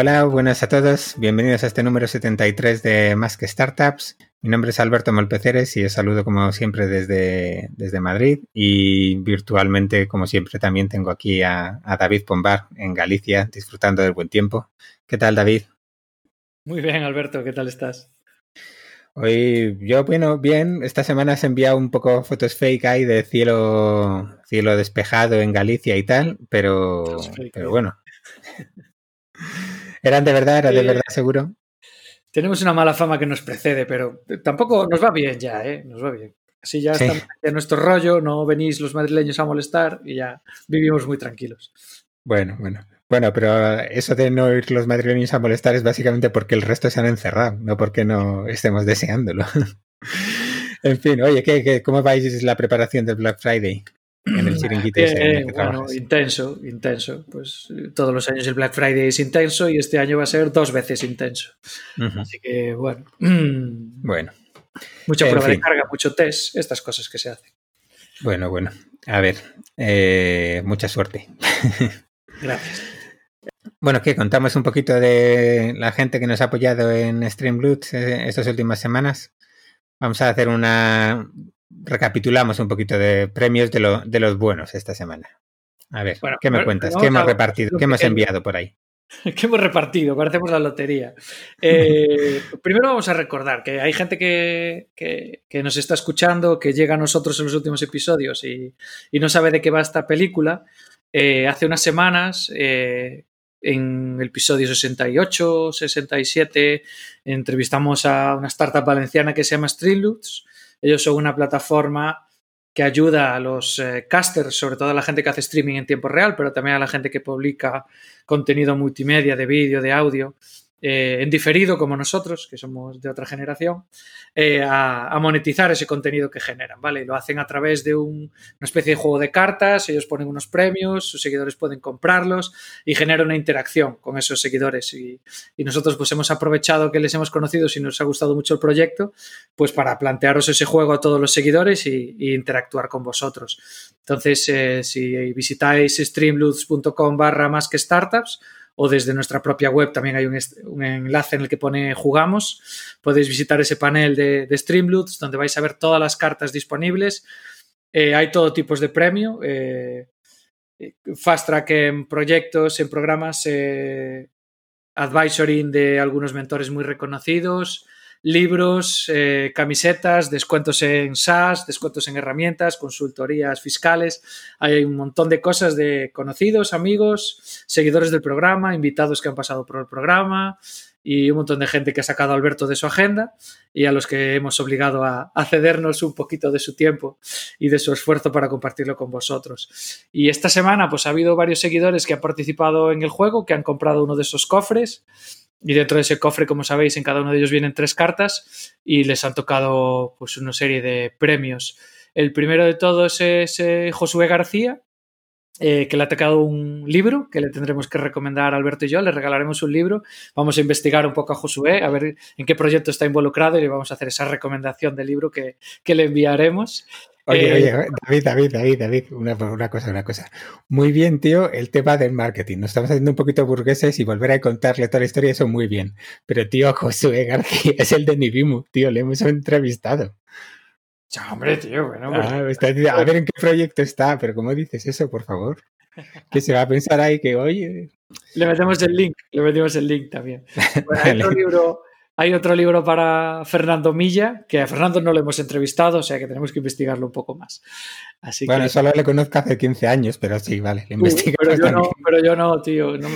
Hola, buenas a todos. Bienvenidos a este número 73 de Más que Startups. Mi nombre es Alberto Molpeceres y os saludo como siempre desde, desde Madrid y virtualmente como siempre también tengo aquí a, a David Pombar en Galicia disfrutando del buen tiempo. ¿Qué tal David? Muy bien Alberto, ¿qué tal estás? Hoy yo, bueno, bien, esta semana has enviado un poco fotos fake ahí de cielo, cielo despejado en Galicia y tal, pero, pero bueno. ¿Eran de verdad? ¿Era de verdad seguro? Tenemos una mala fama que nos precede, pero tampoco nos va bien ya, ¿eh? Nos va bien. Así ya sí. estamos en nuestro rollo, no venís los madrileños a molestar y ya vivimos muy tranquilos. Bueno, bueno. Bueno, pero eso de no ir los madrileños a molestar es básicamente porque el resto se han encerrado, no porque no estemos deseándolo. en fin, oye, ¿qué, qué, cómo vais la preparación del Black Friday? En el chiringuito eh, bueno, intenso, intenso. Pues todos los años el Black Friday es intenso y este año va a ser dos veces intenso. Uh -huh. Así que, bueno. Bueno. Mucha prueba fin. de carga, mucho test, estas cosas que se hacen. Bueno, bueno. A ver, eh, mucha suerte. Gracias. Bueno, ¿qué? Contamos un poquito de la gente que nos ha apoyado en Streamloots estas últimas semanas. Vamos a hacer una. Recapitulamos un poquito de premios de, lo, de los buenos esta semana. A ver, bueno, ¿qué me cuentas? ¿Qué hemos repartido? ¿Qué hemos enviado por ahí? ¿Qué hemos repartido? Parecemos la lotería. Eh, primero vamos a recordar que hay gente que, que, que, nos está escuchando, que llega a nosotros en los últimos episodios y, y no sabe de qué va esta película. Eh, hace unas semanas eh, en el episodio 68, 67, entrevistamos a una startup valenciana que se llama Streamloots. Ellos son una plataforma que ayuda a los eh, casters, sobre todo a la gente que hace streaming en tiempo real, pero también a la gente que publica contenido multimedia, de vídeo, de audio, eh, en diferido como nosotros, que somos de otra generación, eh, a, monetizar ese contenido que generan, ¿vale? Lo hacen a través de un, una especie de juego de cartas, ellos ponen unos premios, sus seguidores pueden comprarlos y genera una interacción con esos seguidores y, nosotros pues hemos aprovechado que les hemos conocido si nos ha gustado mucho el proyecto, pues para plantearos ese juego a todos los seguidores y, interactuar con vosotros. Entonces, eh, si visitáis streamloots.com barra más que startups, o desde nuestra propia web también hay un, enlace en el que pone jugamos. Podéis visitar ese panel de, de donde vais a ver todas las cartas disponibles. Eh, hay todo tipos de premio. Eh, fast track en proyectos, en programas, eh, advisory de algunos mentores muy reconocidos, libros, eh, camisetas, descuentos en SaaS, descuentos en herramientas, consultorías fiscales. Hay un montón de cosas de conocidos, amigos, seguidores del programa, invitados que han pasado por el programa y un montón de gente que ha sacado a Alberto de su agenda y a los que hemos obligado a, a cedernos un poquito de su tiempo y de su esfuerzo para compartirlo con vosotros. Y esta semana pues ha habido varios seguidores que han participado en el juego, que han comprado uno de esos cofres y dentro de ese cofre, como sabéis, en cada uno de ellos vienen tres cartas y les han tocado pues una serie de premios. El primero de todos es eh, Josué García, eh, que le ha tocado un libro que le tendremos que recomendar a Alberto y yo. Le regalaremos un libro. Vamos a investigar un poco a Josué, a ver en qué proyecto está involucrado y le vamos a hacer esa recomendación de libro que, que le enviaremos. Oye, oye, David, David, David, David, una, una, cosa, una cosa. Muy bien, tío, el tema del marketing. Nos estamos haciendo un poquito burgueses y volver a contarle toda la historia, eso muy bien. Pero, tío, Josué García es el de Nibimu, tío, le hemos entrevistado. Ya, hombre, tío, bueno. Ah, está, a ver en qué proyecto está, pero ¿cómo dices eso, por favor? Que se va a pensar ahí que, oye. Le metemos el link, le metemos el link también. Bueno, hay otro libro hay otro libro para Fernando Milla, que a Fernando no lo hemos entrevistado, o sea que tenemos que investigarlo un poco más. Así bueno, que... solo le conozco hace 15 años, pero sí, vale, le investigo. Pero, yo no, pero, yo no, tío, no,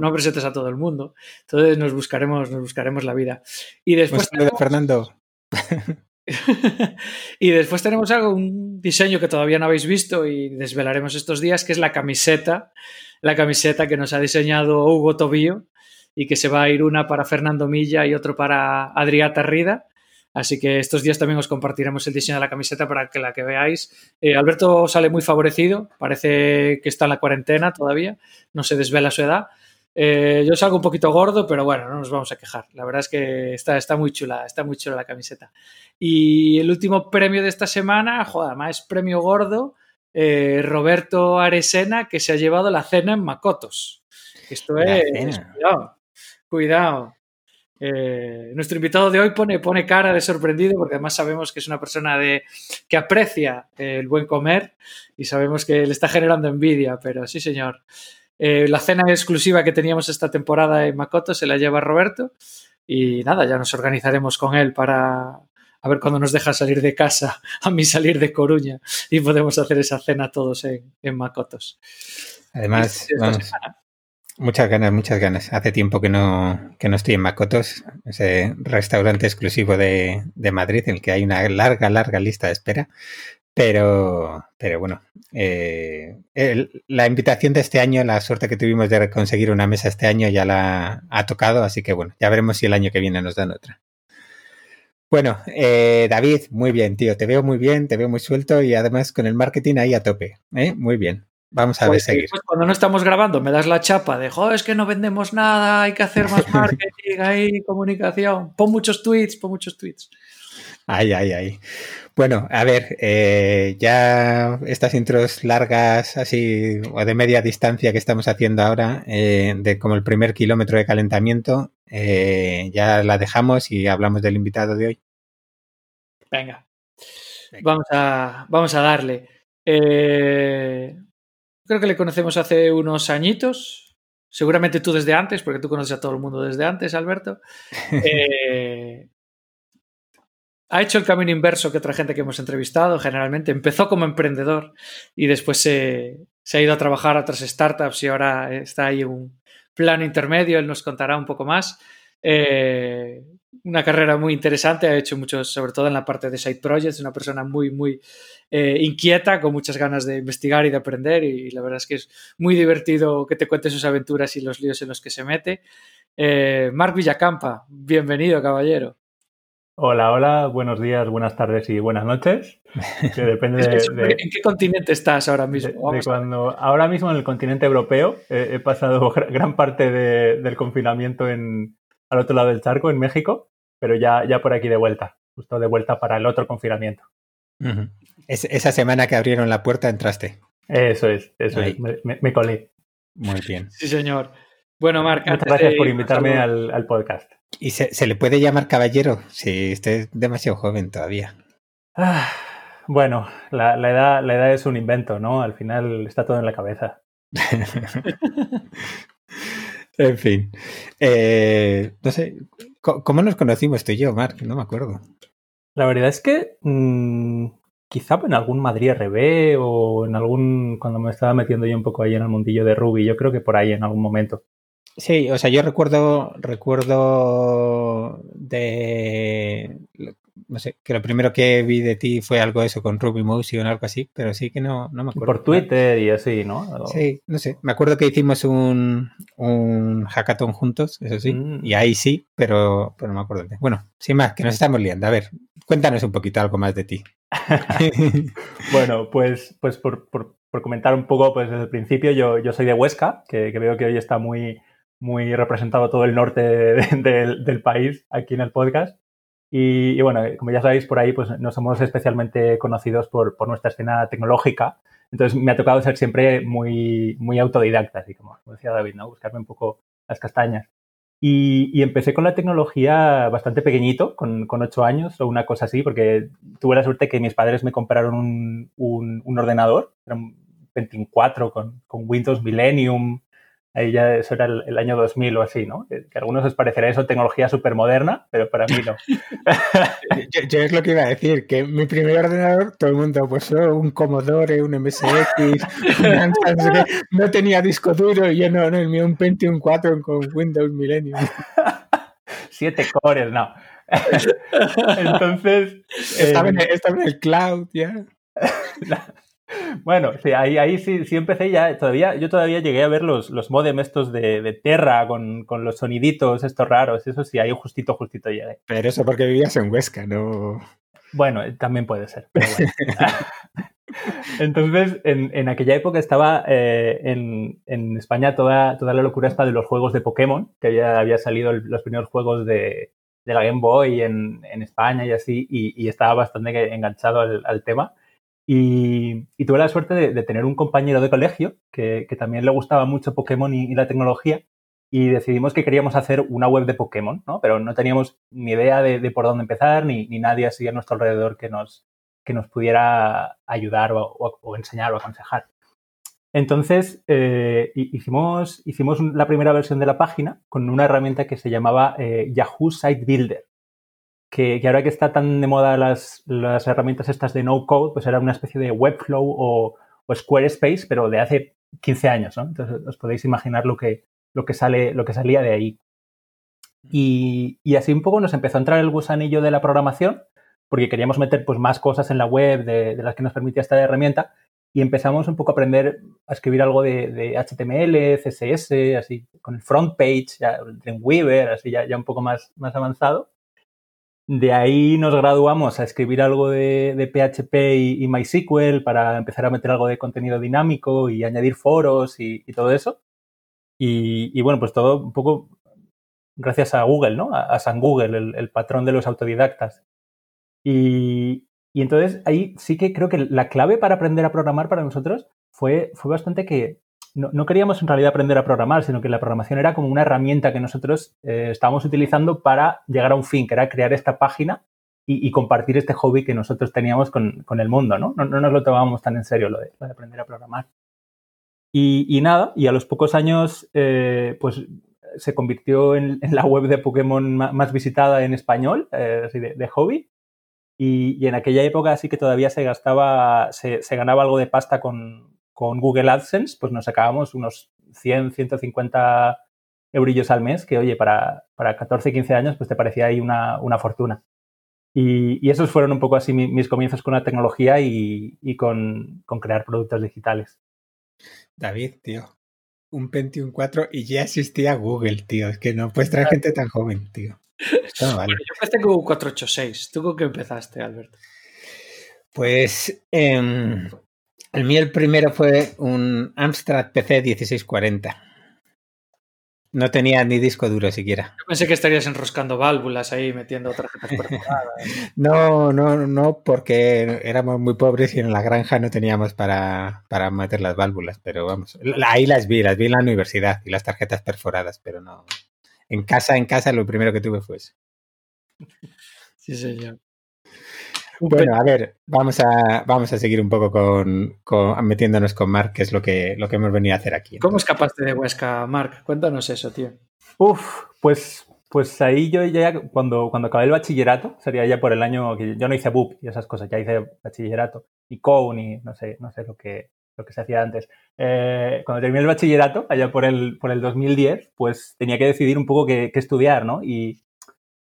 no, presentes a todo el mundo. Entonces nos buscaremos, nos buscaremos la vida. Y después... Tenemos... Fernando. y después tenemos algo, un diseño que todavía no habéis visto y desvelaremos estos días, que es la camiseta, la camiseta que nos ha diseñado Hugo Tobío y que se va a ir una para Fernando Milla y otro para Adriata Rida. Así que estos días también os compartiremos el diseño de la camiseta para que la que veáis. Eh, Alberto sale muy favorecido, parece que está en la cuarentena todavía, no se desvela su edad. Eh, yo salgo un poquito gordo, pero bueno, no nos vamos a quejar. La verdad es que está, está muy chula, está muy chula la camiseta. Y el último premio de esta semana, joder, es premio gordo, eh, Roberto Aresena, que se ha llevado la cena en Macotos. Esto La es. Cuidado. Cuidado. Eh, nuestro invitado de hoy pone, pone cara de sorprendido porque además sabemos que es una persona de, que aprecia el buen comer y sabemos que le está generando envidia, pero sí, señor. Eh, la cena exclusiva que teníamos esta temporada en Makoto se la lleva Roberto y nada, ya nos organizaremos con él para a ver cuándo nos deja salir de casa, a mí salir de Coruña y podemos hacer esa cena todos en, en Makotos. Además, Muchas ganas, muchas ganas. Hace tiempo que no, que no estoy en Macotos, ese restaurante exclusivo de, de Madrid, en el que hay una larga, larga lista de espera. Pero, pero bueno, eh, la invitación de este año, la suerte que tuvimos de conseguir una mesa este año ya la ha tocado, así que bueno, ya veremos si el año que viene nos dan otra. Bueno, eh, David, muy bien, tío, te veo muy bien, te veo muy suelto y además con el marketing ahí a tope. ¿eh? Muy bien. Vamos a ver seguir. Pues cuando no estamos grabando me das la chapa de, es que no vendemos nada, hay que hacer más marketing, hay comunicación. Pon muchos tweets, pon muchos tweets. Ay, ay, ay. Bueno, a ver, eh, ya estas intros largas, así, o de media distancia que estamos haciendo ahora, eh, de como el primer kilómetro de calentamiento, eh, ya la dejamos y hablamos del invitado de hoy. Venga, Vamos, a, vamos a darle. Eh, Creo que le conocemos hace unos añitos. Seguramente tú desde antes, porque tú conoces a todo el mundo desde antes, Alberto. Eh, ha hecho el camino inverso que otra gente que hemos entrevistado. Generalmente empezó como emprendedor y después se, se ha ido a trabajar a otras startups y ahora está ahí un plano intermedio. Él nos contará un poco más. Eh, una carrera muy interesante, ha hecho mucho, sobre todo en la parte de side projects, una persona muy, muy eh, inquieta, con muchas ganas de investigar y de aprender y la verdad es que es muy divertido que te cuente sus aventuras y los líos en los que se mete. Eh, Marc Villacampa, bienvenido, caballero. Hola, hola, buenos días, buenas tardes y buenas noches. depende de, ¿En qué continente estás ahora mismo? cuando, ahora mismo en el continente europeo he, pasado gran parte del confinamiento en, al otro lado del charco, en México, pero ya, ya por aquí de vuelta, justo de vuelta para el otro confinamiento. esa semana que abrieron la puerta entraste. Eso es, eso es, me, colé. Muy bien. Sí, señor. Bueno, Marc, muchas gracias por invitarme al, podcast. ¿Y se, le puede llamar caballero? Si usted es demasiado joven todavía. Ah, bueno, la, edad, la edad es un invento, ¿no? Al final está todo en la cabeza. En fin. Eh, no sé, ¿cómo nos conocimos tú y yo, Mark? No me acuerdo. La verdad es que mm, quizá en algún Madrid RB o en algún. cuando me estaba metiendo yo un poco ahí en el mundillo de Ruby, yo creo que por ahí en algún momento. Sí, o sea, yo recuerdo, recuerdo de no sé, que lo primero que vi de ti fue algo eso con Ruby Motion o algo así, pero sí que no, no me acuerdo. Por Twitter y así, ¿no? Sí, no sé. Me acuerdo que hicimos un, un hackathon juntos, eso sí, mm. y ahí sí, pero, pero no me acuerdo. Bueno, sin más, que nos estamos liando. A ver, cuéntanos un poquito algo más de ti. bueno, pues, pues por, por, comentar un poco, pues desde el principio, yo, yo soy de Huesca, que, veo que hoy está muy, muy representado todo el norte del, del país aquí en el podcast. Y, bueno, como ya sabéis, por ahí pues no somos especialmente conocidos por, por, nuestra escena tecnológica. Entonces me ha tocado ser siempre muy, muy autodidacta, así como, decía David, ¿no? Buscarme un poco las castañas. Y, y empecé con la tecnología bastante pequeñito, con, con, ocho años o una cosa así, porque tuve la suerte que mis padres me compraron un, un, un ordenador, era un Pentium 4 con, con Windows Millennium, Ahí ya eso era el, año 2000 o así, ¿no? Que, a algunos les parecerá eso tecnología súper moderna, pero para mí no. yo, es lo que iba a decir, que mi primer ordenador, todo el mundo, pues oh, un Commodore, un MSX, no tenía disco duro y yo no, no, el mío un Pentium 4 con Windows Millennium. Siete cores, no. Entonces... Estaba, en, eh, estaba en el cloud ya. Bueno, sí, ahí, ahí sí, sí empecé ya, todavía, yo todavía llegué a ver los, los modem estos de, de Terra con, con, los soniditos estos raros, eso sí, ahí justito, justito llegué. Pero eso porque vivías en Huesca, ¿no? Bueno, también puede ser. Entonces, en, en, aquella época estaba eh, en, en, España toda, toda la locura esta de los juegos de Pokémon, que había, había salido los primeros juegos de, de la Game Boy en, en España y así, y, y, estaba bastante enganchado al, al tema. Y, tuve la suerte de, tener un compañero de colegio que, también le gustaba mucho Pokémon y, la tecnología. y decidimos que queríamos hacer una web de Pokémon, ¿no? Pero no teníamos ni idea de, por dónde empezar, ni, ni, nadie así a nuestro alrededor que nos, que nos pudiera ayudar o, enseñar o aconsejar. Entonces, eh, hicimos, hicimos la primera versión de la página con una herramienta que se llamaba eh, Yahoo Site Builder, que, ahora que está tan de moda las, las, herramientas estas de no code, pues era una especie de Webflow o, o Squarespace, pero de hace 15 años, ¿no? Entonces os podéis imaginar lo que, lo que, sale, lo que salía de ahí. Y, así un poco nos empezó a entrar el gusanillo de la programación, porque queríamos meter pues, más cosas en la web de, las que nos permitía esta herramienta, y empezamos un poco a aprender a escribir algo de, HTML, CSS, así, con el front page, ya, Weaver, así ya, ya un poco más, más avanzado. De ahí nos graduamos a escribir algo de, PHP y, MySQL para empezar a meter algo de contenido dinámico y añadir foros y todo eso. Y, bueno, pues todo un poco gracias a Google, ¿no? A, San Google, el, patrón de los autodidactas. Y, entonces ahí sí que creo que la clave para aprender a programar para nosotros fue, fue bastante que no, queríamos en realidad aprender a programar, sino que la programación era como una herramienta que nosotros eh, estábamos utilizando para llegar a un fin, que era crear esta página y, compartir este hobby que nosotros teníamos con, el mundo, ¿no? ¿no? nos lo tomábamos tan en serio lo de aprender a programar. Y, nada, y a los pocos años, eh, pues se convirtió en, la web de Pokémon más visitada en español, eh, así de, hobby. Y, en aquella época sí que todavía se gastaba, se, ganaba algo de pasta con, Google AdSense, pues nos sacábamos unos 100, 150 eurillos al mes, que oye, para, para 14, 15 años, pues te parecía ahí una, fortuna. Y, esos fueron un poco así mis, comienzos con la tecnología y, con, crear productos digitales. David, tío. Un Pentium 4 y ya existía Google, tío. Es que no puedes traer gente tan joven, tío. vale. yo empecé con un 486. ¿Tú con qué empezaste, Alberto? Pues em, el mío el primero fue un Amstrad PC 1640. No tenía ni disco duro siquiera. Yo pensé que estarías enroscando válvulas ahí, metiendo tarjetas perforadas. no, no, no, porque éramos muy pobres y en la granja no teníamos para, para meter las válvulas, pero vamos, ahí las vi, las vi en la universidad y las tarjetas perforadas, pero no. En casa, en casa, lo primero que tuve fue eso. Sí, señor. Bueno, a ver, vamos a, vamos a seguir un poco con, metiéndonos con Mark, que es lo que, lo que hemos venido a hacer aquí. ¿Cómo escapaste de Huesca, Mark? Cuéntanos eso, tío. Uf, pues, pues ahí yo ya, cuando, cuando acabé el bachillerato, sería ya por el año que yo no hice BUP y esas cosas, ya hice bachillerato y COUN y no sé, no sé lo que, lo que se hacía antes. Eh, cuando terminé el bachillerato, allá por el, por el 2010, pues tenía que decidir un poco qué, qué estudiar, ¿no? Y,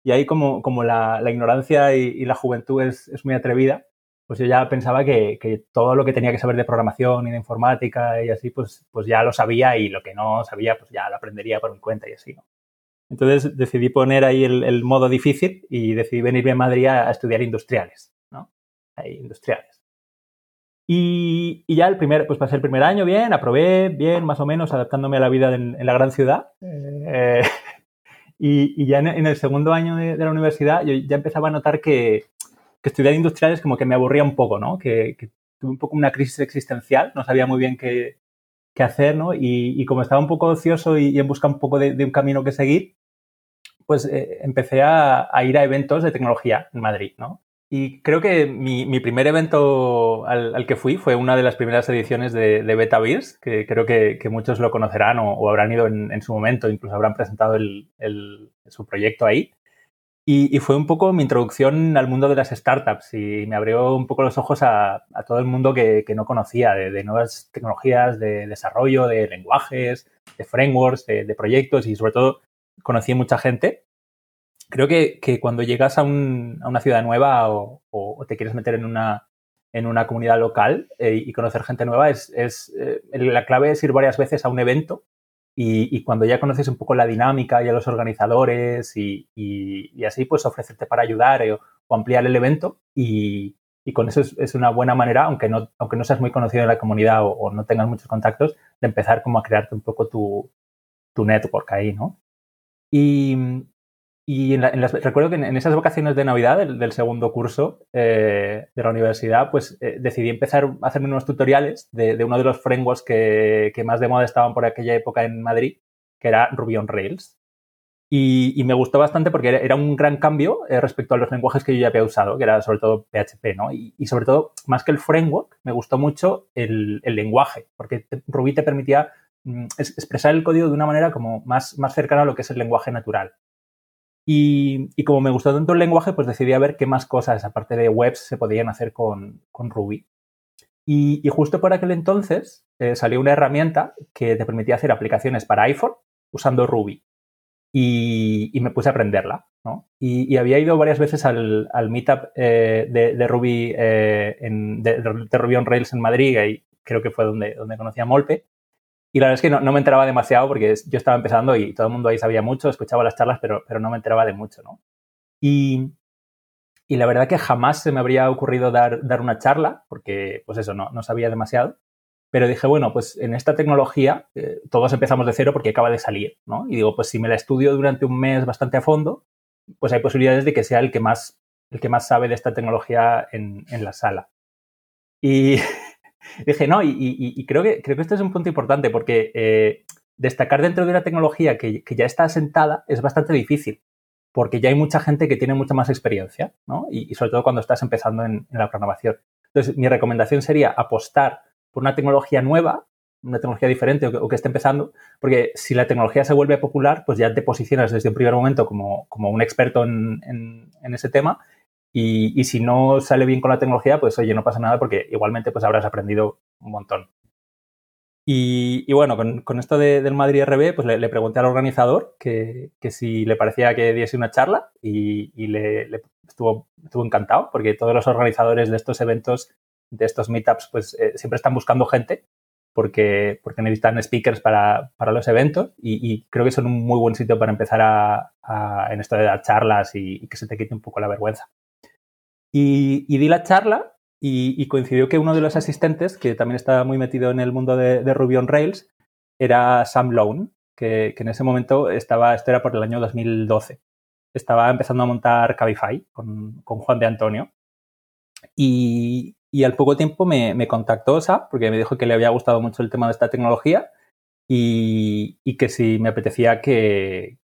y ahí como, como la, ignorancia y, la juventud es, muy atrevida, pues yo ya pensaba que, todo lo que tenía que saber de programación y de informática y así, pues, pues ya lo sabía y lo que no sabía, pues ya lo aprendería por mi cuenta y así, ¿no? Entonces decidí poner ahí el, modo difícil y decidí venirme a Madrid a, estudiar industriales, ¿no? Ahí, industriales. Y, ya el primer, pues pasé el primer año bien, aprobé bien, más o menos, adaptándome a la vida en, la gran ciudad. Eh, y, ya en, el segundo año de, la universidad yo ya empezaba a notar que, estudiar industriales como que me aburría un poco, ¿no? Que, tuve un poco una crisis existencial, no sabía muy bien qué, hacer, ¿no? Y, como estaba un poco ocioso y, en busca un poco de, un camino que seguir, pues eh, empecé a, ir a eventos de tecnología en Madrid, ¿no? Y creo que mi, primer evento al, que fui fue una de las primeras ediciones de, de BetaBeers, que creo que, muchos lo conocerán o, habrán ido en, su momento, incluso habrán presentado su proyecto ahí. Y, fue un poco mi introducción al mundo de las startups y me abrió un poco los ojos a, todo el mundo que, no conocía, de, nuevas tecnologías, de desarrollo, de lenguajes, de frameworks, de, de proyectos y sobre todo conocí mucha gente creo que, cuando llegas a, una ciudad nueva o, te quieres meter en una, en una comunidad local eh, y conocer gente nueva, es, eh, la clave es ir varias veces a un evento y, cuando ya conoces un poco la dinámica y a los organizadores y, así, pues ofrecerte para ayudar eh, o ampliar el evento y, con eso es, una buena manera, aunque no, aunque no seas muy conocido en la comunidad o, no tengas muchos contactos, de empezar como a crearte un poco tu, tu network ahí, ¿no? Y, y en, las, recuerdo que en, esas vacaciones de Navidad del, segundo curso eh, de la universidad, pues eh, decidí empezar a hacerme unos tutoriales de, uno de los frameworks que, más de moda estaban por aquella época en Madrid, que era Ruby on Rails. Y, me gustó bastante porque era, un gran cambio eh, respecto a los lenguajes que yo ya había usado, que era sobre todo PHP, ¿no? Y, sobre todo, más que el framework, me gustó mucho el, lenguaje, porque Ruby te permitía mm, expresar el código de una manera como más, más cercana a lo que es el lenguaje natural. Y, como me gustó tanto el lenguaje, pues decidí a ver qué más cosas, aparte de webs, se podían hacer con, Ruby. Y, justo por aquel entonces eh, salió una herramienta que te permitía hacer aplicaciones para iPhone usando Ruby y, me puse a aprenderla. Y, había ido varias veces al, meetup eh, de, Ruby eh, en, de, Ruby on Rails en Madrid, y creo que fue donde, donde conocí a Molpe. Y la verdad es que no, me enteraba demasiado porque yo estaba empezando y todo el mundo ahí sabía mucho, escuchaba las charlas, pero, pero no me enteraba de mucho. ¿no? Y, y la verdad que jamás se me habría ocurrido dar, dar una charla, porque pues eso, no, no sabía demasiado. Pero dije, bueno, pues en esta tecnología eh, todos empezamos de cero porque acaba de salir, ¿no? Y digo, pues si me la estudio durante un mes bastante a fondo, pues hay posibilidades de que sea el que más, el que más sabe de esta tecnología en, la sala. Y dije, no, y, creo, que, creo que este es un punto importante porque eh, destacar dentro de una tecnología que, ya está asentada es bastante difícil porque ya hay mucha gente que tiene mucha más experiencia, ¿no? Y, sobre todo cuando estás empezando en, la programación. Entonces, mi recomendación sería apostar por una tecnología nueva, una tecnología diferente o que, esté empezando, porque si la tecnología se vuelve popular, pues ya te posicionas desde un primer momento como, un experto en, ese tema y, si no sale bien con la tecnología, pues oye, no pasa nada porque igualmente pues habrás aprendido un montón. Y, bueno, con, esto del Madrid RB, pues le, pregunté al organizador que, si le parecía que diese una charla y, le, estuvo, estuvo encantado porque todos los organizadores de estos eventos de estos meetups, pues eh, siempre están buscando gente porque, porque necesitan speakers para, los eventos y, creo que son un muy buen sitio para empezar a, en esto de dar charlas y, que se te quite un poco la vergüenza. Y, di la charla y, coincidió que uno de los asistentes, que también estaba muy metido en el mundo de, Ruby on Rails, era Sam Lone, que, en ese momento estaba, esto era por el año 2012, estaba empezando a montar Cabify con, Juan de Antonio. Y, y al poco tiempo me, contactó Sa, porque me dijo que le había gustado mucho el tema de esta tecnología y, que si me apetecía que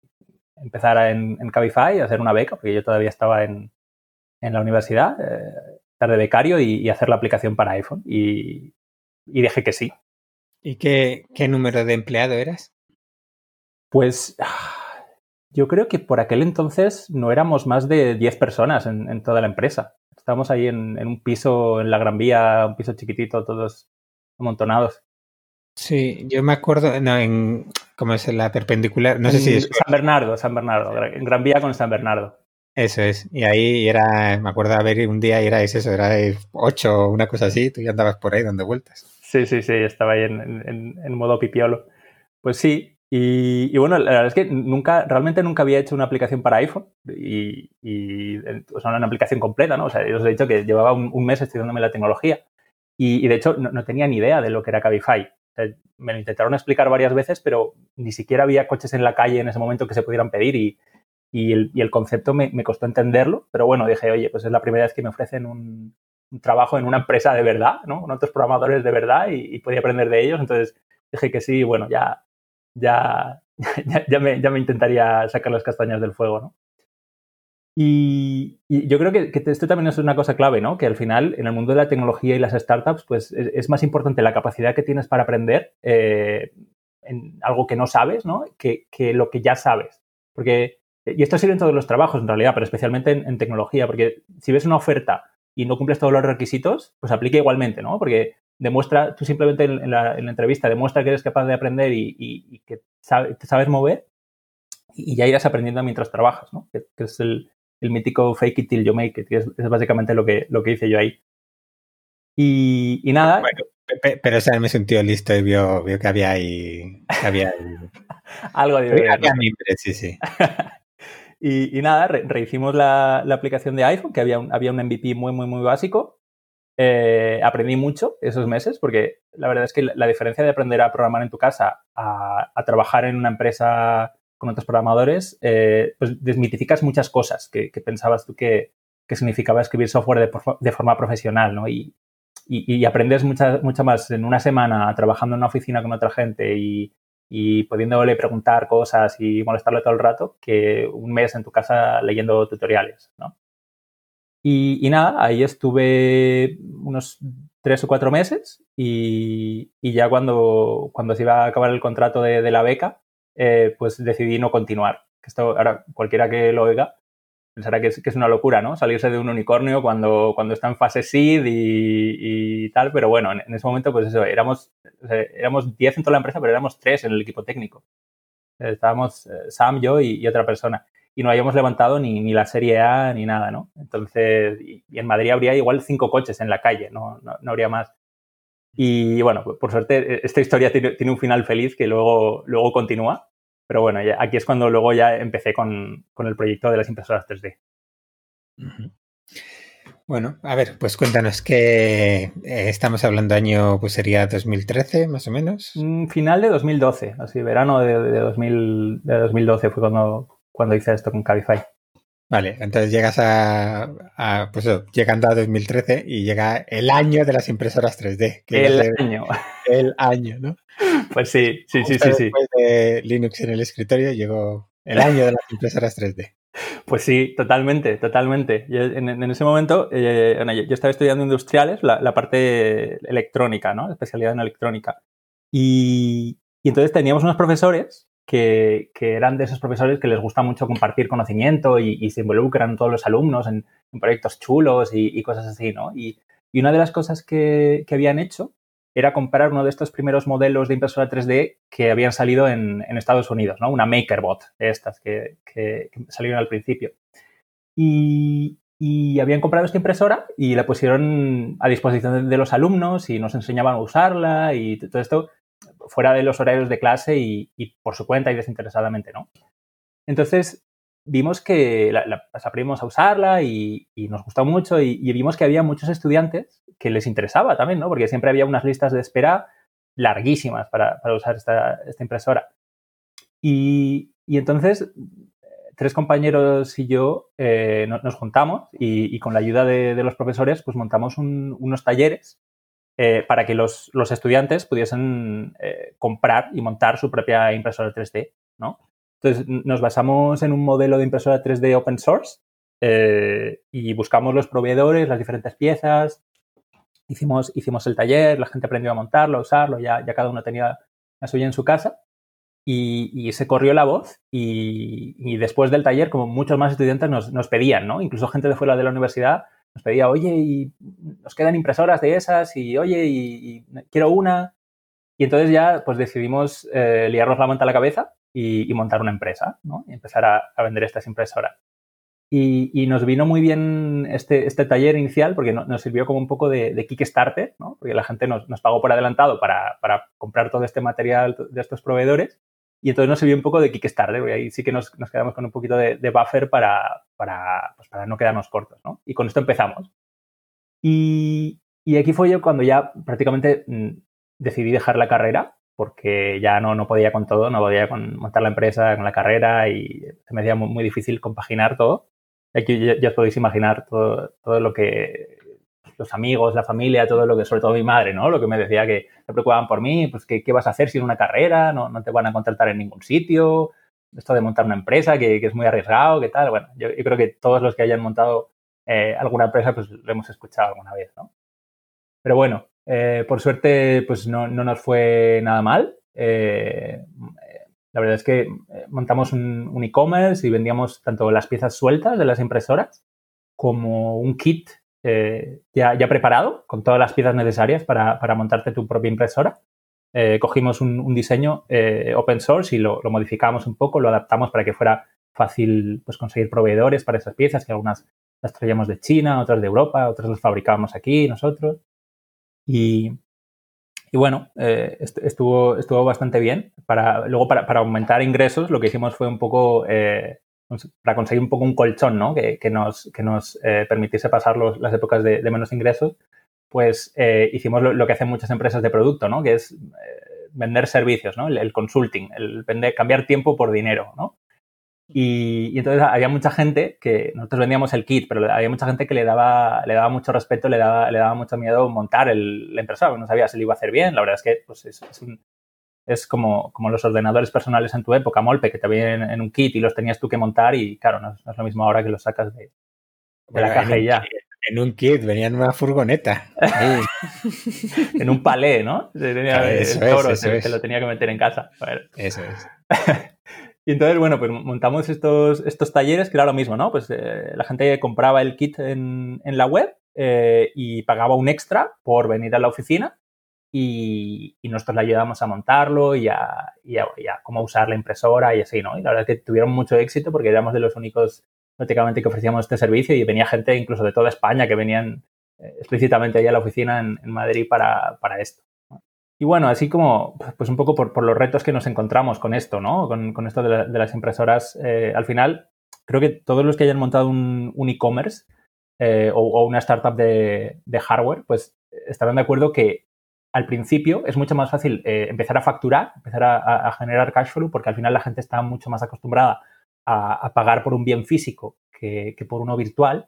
empezara en, en Cabify, hacer una beca, porque yo todavía estaba en, la universidad, eh, estar de becario y, hacer la aplicación para iPhone. Y, dije que sí. ¿Y qué, número de empleado eras? Pues yo creo que por aquel entonces no éramos más de 10 personas en toda la empresa. Estábamos ahí en, un piso en la Gran Vía, un piso chiquitito, todos amontonados. Sí, yo me acuerdo, no, en, ¿cómo es la perpendicular? No sé si es... San Bernardo, San Bernardo, en Gran Vía con San Bernardo. Eso es, y ahí era, me acuerdo a ver un día era eso, era ocho o una cosa así, tú ya andabas por ahí dando vueltas. Sí, sí, sí, estaba ahí en, en modo pipiolo. Pues sí, y, bueno, la verdad es que nunca, realmente nunca había hecho una aplicación para iPhone y, o sea, una aplicación completa, ¿no? O sea, yo os he dicho que llevaba un, mes estudiándome la tecnología y, de hecho no, tenía ni idea de lo que era Cabify. me lo intentaron explicar varias veces, pero ni siquiera había coches en la calle en ese momento que se pudieran pedir y, el, concepto me, costó entenderlo. Pero bueno, dije, oye, pues es la primera vez que me ofrecen un, trabajo en una empresa de verdad, ¿no? Con otros programadores de verdad y, y podía aprender de ellos. Entonces dije que sí, bueno, ya ya, ya, me, ya, me, intentaría sacar las castañas del fuego, ¿no? Y, yo creo que, esto también es una cosa clave, ¿no? Que al final, en el mundo de la tecnología y las startups, pues es, más importante la capacidad que tienes para aprender eh, en algo que no sabes, ¿no? Que, lo que ya sabes. Porque, y esto sirve en todos los trabajos, en realidad, pero especialmente en, en tecnología, porque si ves una oferta y no cumples todos los requisitos, pues aplica igualmente, ¿no? Porque demuestra, tú simplemente en la, entrevista demuestra que eres capaz de aprender y, que te sabes mover y ya irás aprendiendo mientras trabajas, ¿no? Que, es el, mítico fake it till you make it, que es, básicamente lo que, lo que hice yo ahí. Y, nada. Bueno, pero ese me sentió listo y vio, vio que había ahí. Que había Algo de Había sí, sí. y, nada, rehicimos la, la, aplicación de iPhone, que había un, había un MVP muy, muy, muy básico. Eh, aprendí mucho esos meses porque la verdad es que la diferencia de aprender a programar en tu casa a, trabajar en una empresa con otros programadores, eh, pues desmitificas muchas cosas que, pensabas tú que, significaba escribir software de, forma profesional, ¿no? Y, aprendes mucho más en una semana trabajando en una oficina con otra gente y, y pudiéndole preguntar cosas y molestarle todo el rato que un mes en tu casa leyendo tutoriales, ¿no? Y, nada, ahí estuve unos tres o cuatro meses y, ya cuando, cuando se iba a acabar el contrato de, la beca, eh, pues decidí no continuar. Esto ahora cualquiera que lo oiga pensará que es, que es, una locura, ¿no? Salirse de un unicornio cuando, cuando está en fase seed y, tal, pero bueno, en, ese momento, pues eso, éramos, éramos 10 en toda la empresa, pero éramos 3 en el equipo técnico. Estábamos eh, Sam, yo y, otra persona. Y no habíamos levantado ni, ni, la serie A ni nada, ¿no? Entonces, y, en Madrid habría igual cinco coches en la calle, no, no, no habría más. Y bueno, por suerte, esta historia tiene, tiene, un final feliz que luego, luego continúa. Pero bueno, aquí es cuando luego ya empecé con, el proyecto de las impresoras 3D. Bueno, a ver, pues cuéntanos que eh, estamos hablando año, pues sería 2013 más o menos. Mm, final de 2012, así, verano de, de, 2012 fue cuando, cuando hice esto con Cabify. Vale, entonces llegas a, pues llegando a 2013 y llega el año de las impresoras 3D. el año. El año, ¿no? Pues sí, sí, sí, sí, sí. Después de Linux en el escritorio llegó el año de las impresoras 3D. Pues sí, totalmente, totalmente. en, ese momento, eh, yo estaba estudiando industriales, la, parte electrónica, ¿no? Especialidad en electrónica. Y, y entonces teníamos unos profesores que, eran de esos profesores que les gusta mucho compartir conocimiento y, se involucran todos los alumnos en, proyectos chulos y, cosas así, ¿no? Y, una de las cosas que, habían hecho era comprar uno de estos primeros modelos de impresora 3D que habían salido en, Estados Unidos, ¿no? Una MakerBot estas que, salieron al principio. Y habían comprado esta impresora y la pusieron a disposición de los alumnos y nos enseñaban a usarla y todo esto fuera de los horarios de clase y, por su cuenta y desinteresadamente, ¿no? Entonces, vimos que la, aprendimos a usarla y, nos gustó mucho y, vimos que había muchos estudiantes que les interesaba también, ¿no? Porque siempre había unas listas de espera larguísimas para, usar esta, impresora. Y, entonces, tres compañeros y yo eh, nos, juntamos y, con la ayuda de, los profesores, pues montamos unos talleres eh, para que los, estudiantes pudiesen eh, comprar y montar su propia impresora 3D, ¿no? Entonces, nos basamos en un modelo de impresora 3D open source eh, y buscamos los proveedores, las diferentes piezas, hicimos, hicimos el taller, la gente aprendió a montarlo, a usarlo, ya, cada uno tenía la suya en su casa y, se corrió la voz y, después del taller, como muchos más estudiantes nos, nos pedían, ¿no? Incluso gente de fuera de la universidad nos pedía, oye, y nos quedan impresoras de esas, y oye, y, quiero una. Y entonces ya pues decidimos eh, liarnos la manta a la cabeza y, montar una empresa, ¿no? Y empezar a, vender estas impresoras. Y, nos vino muy bien este, este taller inicial porque nos sirvió como un poco de, Kickstarter, ¿no? Porque la gente nos, nos pagó por adelantado para, para, comprar todo este material de estos proveedores y entonces nos sirvió un poco de Kickstarter, porque ahí sí que nos, quedamos con un poquito de, buffer para, pues para, no quedarnos cortos, ¿no? Y con esto empezamos. Y, aquí fue yo cuando ya prácticamente mm, decidí dejar la carrera, porque ya no, no podía con todo, no podía con montar la empresa, con la carrera, y se me hacía muy, difícil compaginar todo. Aquí ya, os podéis imaginar todo, todo lo que los amigos, la familia, todo lo que, sobre todo mi madre, ¿no? Lo que me decía que se preocupaban por mí, pues ¿qué, vas a hacer sin una carrera? No, no, te van a contratar en ningún sitio, esto de montar una empresa que, que es muy arriesgado, ¿qué tal? Bueno, yo, creo que todos los que hayan montado eh, alguna empresa, pues lo hemos escuchado alguna vez, ¿no? Pero bueno, eh, por suerte, pues no, no, nos fue nada mal. Eh, la verdad es que montamos un, un e-commerce y vendíamos tanto las piezas sueltas de las impresoras como un kit eh, ya, ya, preparado, con todas las piezas necesarias para, para montarte tu propia impresora. Eh, cogimos un, diseño eh, open source y lo, modificamos un poco, lo adaptamos para que fuera fácil pues, conseguir proveedores para esas piezas, que algunas las traíamos de China, otras de Europa, otras las fabricábamos aquí nosotros. Y, y bueno, estuvo, estuvo bastante bien. Para, luego, para, para, aumentar ingresos, lo que hicimos fue un poco para conseguir un poco un colchón, ¿no? Que, nos, que nos eh, permitiese pasar las épocas de, menos ingresos, pues eh, hicimos lo, que hacen muchas empresas de producto, ¿no? Que es eh, vender servicios, ¿no? El, consulting, el vender, cambiar tiempo por dinero, ¿no? Y, entonces había mucha gente que nosotros vendíamos el kit, pero había mucha gente que le daba, le daba mucho respeto, le daba, le daba mucho miedo montar el, la impresora, no sabía si lo iba a hacer bien. La verdad es que pues, es, un, es como, como los ordenadores personales en tu época, Molpe, que te vienen en un kit y los tenías tú que montar y claro, no, es lo mismo ahora que los sacas de, la caja y ya. En un kit, venía en una furgoneta. en un palé, ¿no? Tenía el toro, se, lo tenía que meter en casa. Eso es. y entonces, bueno, pues montamos estos, estos talleres que era lo mismo, ¿no? Pues eh, la gente compraba el kit en, en la web eh, y pagaba un extra por venir a la oficina y, nosotros le ayudamos a montarlo y a, y, a, cómo usar la impresora y así, ¿no? Y la verdad es que tuvieron mucho éxito porque éramos de los únicos prácticamente que ofrecíamos este servicio y venía gente incluso de toda España que venían eh, explícitamente allá a la oficina en, Madrid para, para esto. Y bueno, así como, pues un poco por, por, los retos que nos encontramos con esto, ¿no? Con, con esto de, las impresoras, eh, al final, creo que todos los que hayan montado un, un e-commerce eh, o, una startup de, de, hardware, pues estarán de acuerdo que al principio es mucho más fácil empezar a facturar, empezar a, a, generar cash flow, porque al final la gente está mucho más acostumbrada a, pagar por un bien físico que, por uno virtual,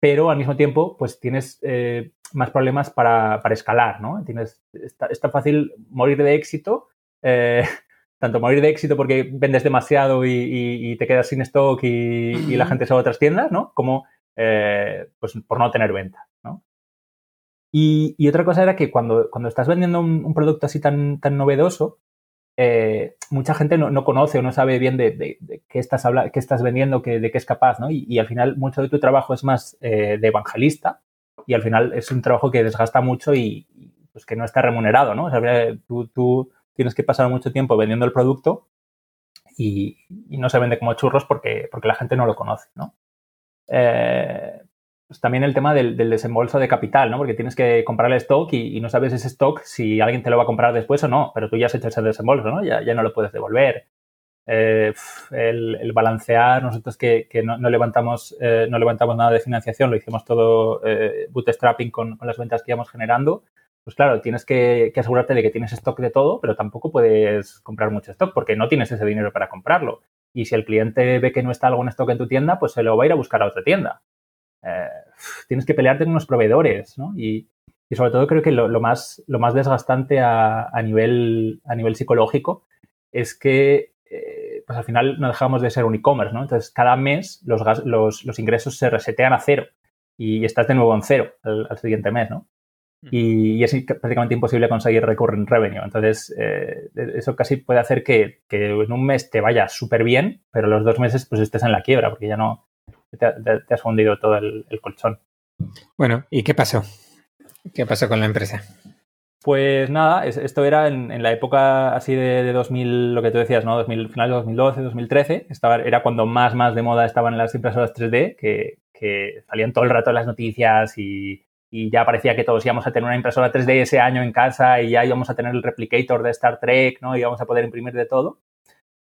pero al mismo tiempo, pues tienes eh, más problemas para, escalar, ¿no? Tienes, está, fácil morir de éxito, eh, tanto morir de éxito porque vendes demasiado y, te quedas sin stock y, la gente se va a otras tiendas, ¿no? Como eh, pues por no tener venta, ¿no? Y, otra cosa era que cuando, cuando estás vendiendo un, producto así tan, tan novedoso, eh, mucha gente no, conoce o no sabe bien de, qué, estás qué estás vendiendo, de qué es capaz, ¿no? Y, al final mucho de tu trabajo es más eh, de evangelista y al final es un trabajo que desgasta mucho y, pues que no está remunerado, ¿no? O sea, tú, tienes que pasar mucho tiempo vendiendo el producto y, no se vende como churros porque, porque la gente no lo conoce, ¿no? Eh, pues también el tema del, desembolso de capital, ¿no? Porque tienes que comprar el stock y, no sabes ese stock si alguien te lo va a comprar después o no, pero tú ya has hecho ese desembolso, ¿no? Ya, no lo puedes devolver. Eh, el, balancear, nosotros que, no, levantamos, eh, no levantamos nada de financiación, lo hicimos todo eh, bootstrapping con, las ventas que íbamos generando, pues claro, tienes que, que, asegurarte de que tienes stock de todo, pero tampoco puedes comprar mucho stock porque no tienes ese dinero para comprarlo. Y si el cliente ve que no está algo en stock en tu tienda, pues se lo va a ir a buscar a otra tienda. Eh, tienes que pelearte con unos proveedores, ¿no? Y, sobre todo creo que lo, más, lo más desgastante a, nivel, a nivel psicológico es que eh, pues al final no dejamos de ser un e-commerce, ¿no? Entonces cada mes los, los, ingresos se resetean a cero y estás de nuevo en cero al, siguiente mes, ¿no? Mm. Y, es prácticamente imposible conseguir recurrent revenue. Entonces, eh, eso casi puede hacer que, en un mes te vaya súper bien, pero los dos meses pues estés en la quiebra porque ya no, te, has fundido todo el, colchón. Bueno, ¿y qué pasó? ¿Qué pasó con la empresa? Pues nada, esto era en, la época así de, 2000, lo que tú decías, ¿no? 2000, final de 2012, 2013, estaba, era cuando más, más de moda estaban las impresoras 3D, que, salían todo el rato en las noticias y, y, ya parecía que todos íbamos a tener una impresora 3D ese año en casa y ya íbamos a tener el replicator de Star Trek, ¿no? Y íbamos a poder imprimir de todo.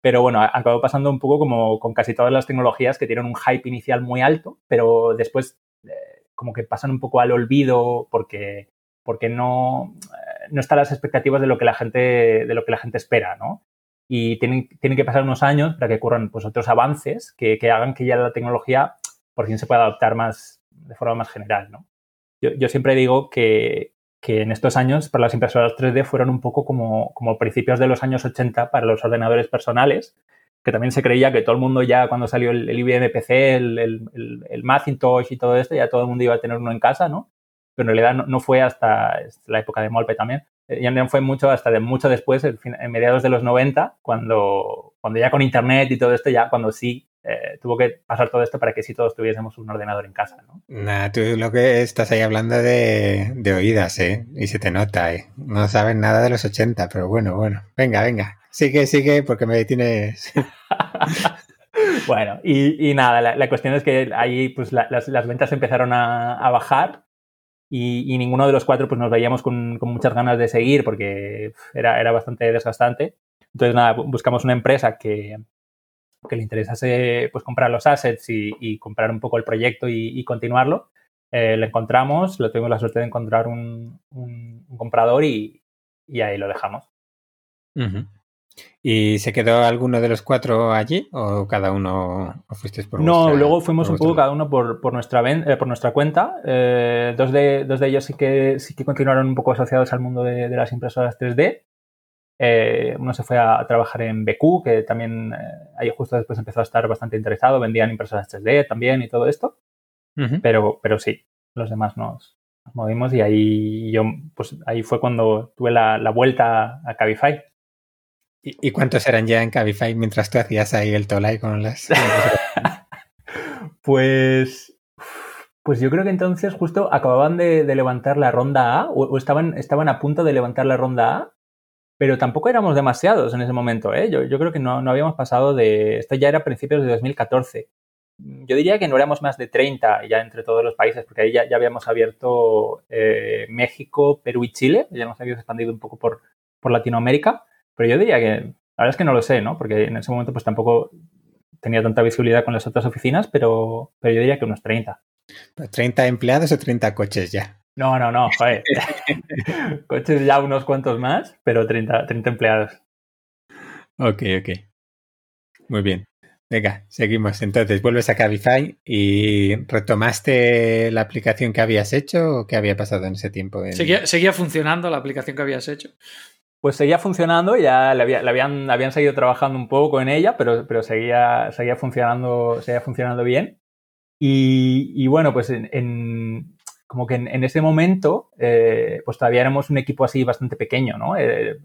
Pero bueno, acabó pasando un poco como con casi todas las tecnologías que tienen un hype inicial muy alto, pero después eh, como que pasan un poco al olvido porque, porque no, eh, no están las expectativas de lo que la gente, de lo que la gente espera, ¿no? Y tienen, tienen que pasar unos años para que ocurran pues, otros avances que, que hagan que ya la tecnología por fin se pueda adaptar más de forma más general, ¿no? Yo, yo siempre digo que, que en estos años para las impresoras 3D fueron un poco como, como principios de los años 80 para los ordenadores personales, que también se creía que todo el mundo ya cuando salió el, IBM PC, el, el, Macintosh y todo esto, ya todo el mundo iba a tener uno en casa, ¿no? Pero en realidad no, fue hasta la época de Molpe también, eh, ya no fue mucho hasta de mucho después, en mediados de los 90, cuando, cuando ya con Internet y todo esto, ya cuando sí eh, tuvo que pasar todo esto para que si todos tuviésemos un ordenador en casa, ¿no? Nah, tú lo que estás ahí hablando de, de oídas, ¿eh? Y se te nota, ¿eh? No sabes nada de los 80, pero bueno, bueno. Venga, venga. Sigue, sigue, porque me detienes. bueno, y, nada, la, cuestión es que ahí pues las, las, ventas empezaron a, a bajar y, y, ninguno de los cuatro pues nos veíamos con, con muchas ganas de seguir porque era, era bastante desgastante. Entonces, nada, buscamos una empresa que, que le interesase pues, comprar los assets y, comprar un poco el proyecto y, continuarlo, eh, lo encontramos, lo tuvimos la suerte de encontrar un, comprador y, ahí lo dejamos. ¿Y se quedó alguno de los cuatro allí o cada uno fuisteis por No, luego fuimos un poco cada uno por, nuestra, eh, por nuestra cuenta. Eh, dos, de, dos de ellos sí que, sí que continuaron un poco asociados al mundo de, de las impresoras 3D Eh, uno se fue a, trabajar en BQ, que también eh, ahí justo después empezó a estar bastante interesado, vendían impresoras 3D también y todo esto. pero, pero sí, los demás nos, movimos y ahí yo, pues ahí fue cuando tuve la, vuelta a Cabify. ¿Y, cuántos eran ya en Cabify mientras tú hacías ahí el Tolai con las... pues, pues yo creo que entonces justo acababan de, levantar la ronda A o, estaban, estaban a punto de levantar la ronda A, pero tampoco éramos demasiados en ese momento. ¿eh? Yo, creo que no, no habíamos pasado de... Esto ya era principios de 2014 yo diría que no éramos más de 30 ya entre todos los países, porque ahí ya, ya habíamos abierto eh, México, Perú y Chile, ya nos habíamos expandido un poco por, por Latinoamérica, pero yo diría que, la verdad es que no lo sé, ¿no? Porque en ese momento pues tampoco tenía tanta visibilidad con las otras oficinas, pero, pero yo diría que unos 30. ¿30 empleados o 30 coches ya? No, no, no, joder. coches ya unos cuantos más, pero 30, 30 empleados. Ok, ok. Muy bien. Venga, seguimos. Entonces, vuelves a Cabify y retomaste la aplicación que habías hecho o qué había pasado en ese tiempo. ¿Seguía, funcionando la aplicación que habías hecho? Pues seguía funcionando, ya le, habían, habían, seguido trabajando un poco en ella, pero, pero seguía, seguía, funcionando, seguía funcionando bien. Y, bueno, pues en, como que en, ese momento, eh, pues todavía éramos un equipo así bastante pequeño, ¿no? Eh,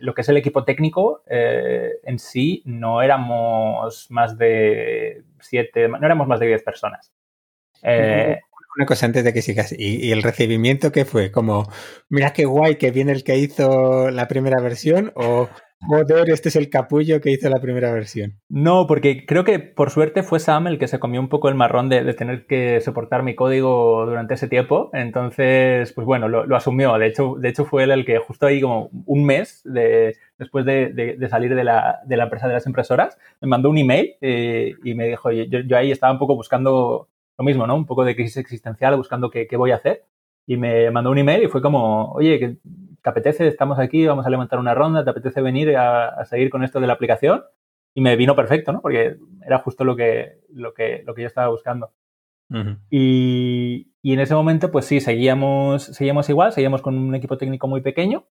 lo que es el equipo técnico eh, en sí no éramos más de siete, no éramos más de diez personas. Eh, una cosa antes de que sigas. ¿Y, el recibimiento qué fue? Como, mira qué guay que viene el que hizo la primera versión o Joder, este es el capullo que hizo la primera versión. No, porque creo que por suerte fue Sam el que se comió un poco el marrón de, tener que soportar mi código durante ese tiempo. Entonces, pues bueno, lo, asumió. De hecho, de hecho, fue él el que justo ahí como un mes de, después de, salir de la, empresa de las impresoras, me mandó un email eh, y me dijo, yo, yo, ahí estaba un poco buscando lo mismo, ¿no? Un poco de crisis existencial, buscando qué, qué voy a hacer. Y me mandó un email y fue como, oye, que ¿te apetece? Estamos aquí, vamos a levantar una ronda, ¿te apetece venir a, seguir con esto de la aplicación? Y me vino perfecto, ¿no? Porque era justo lo que, lo que, lo que yo estaba buscando. y, en ese momento, pues sí, seguíamos, seguíamos igual, seguíamos con un equipo técnico muy pequeño.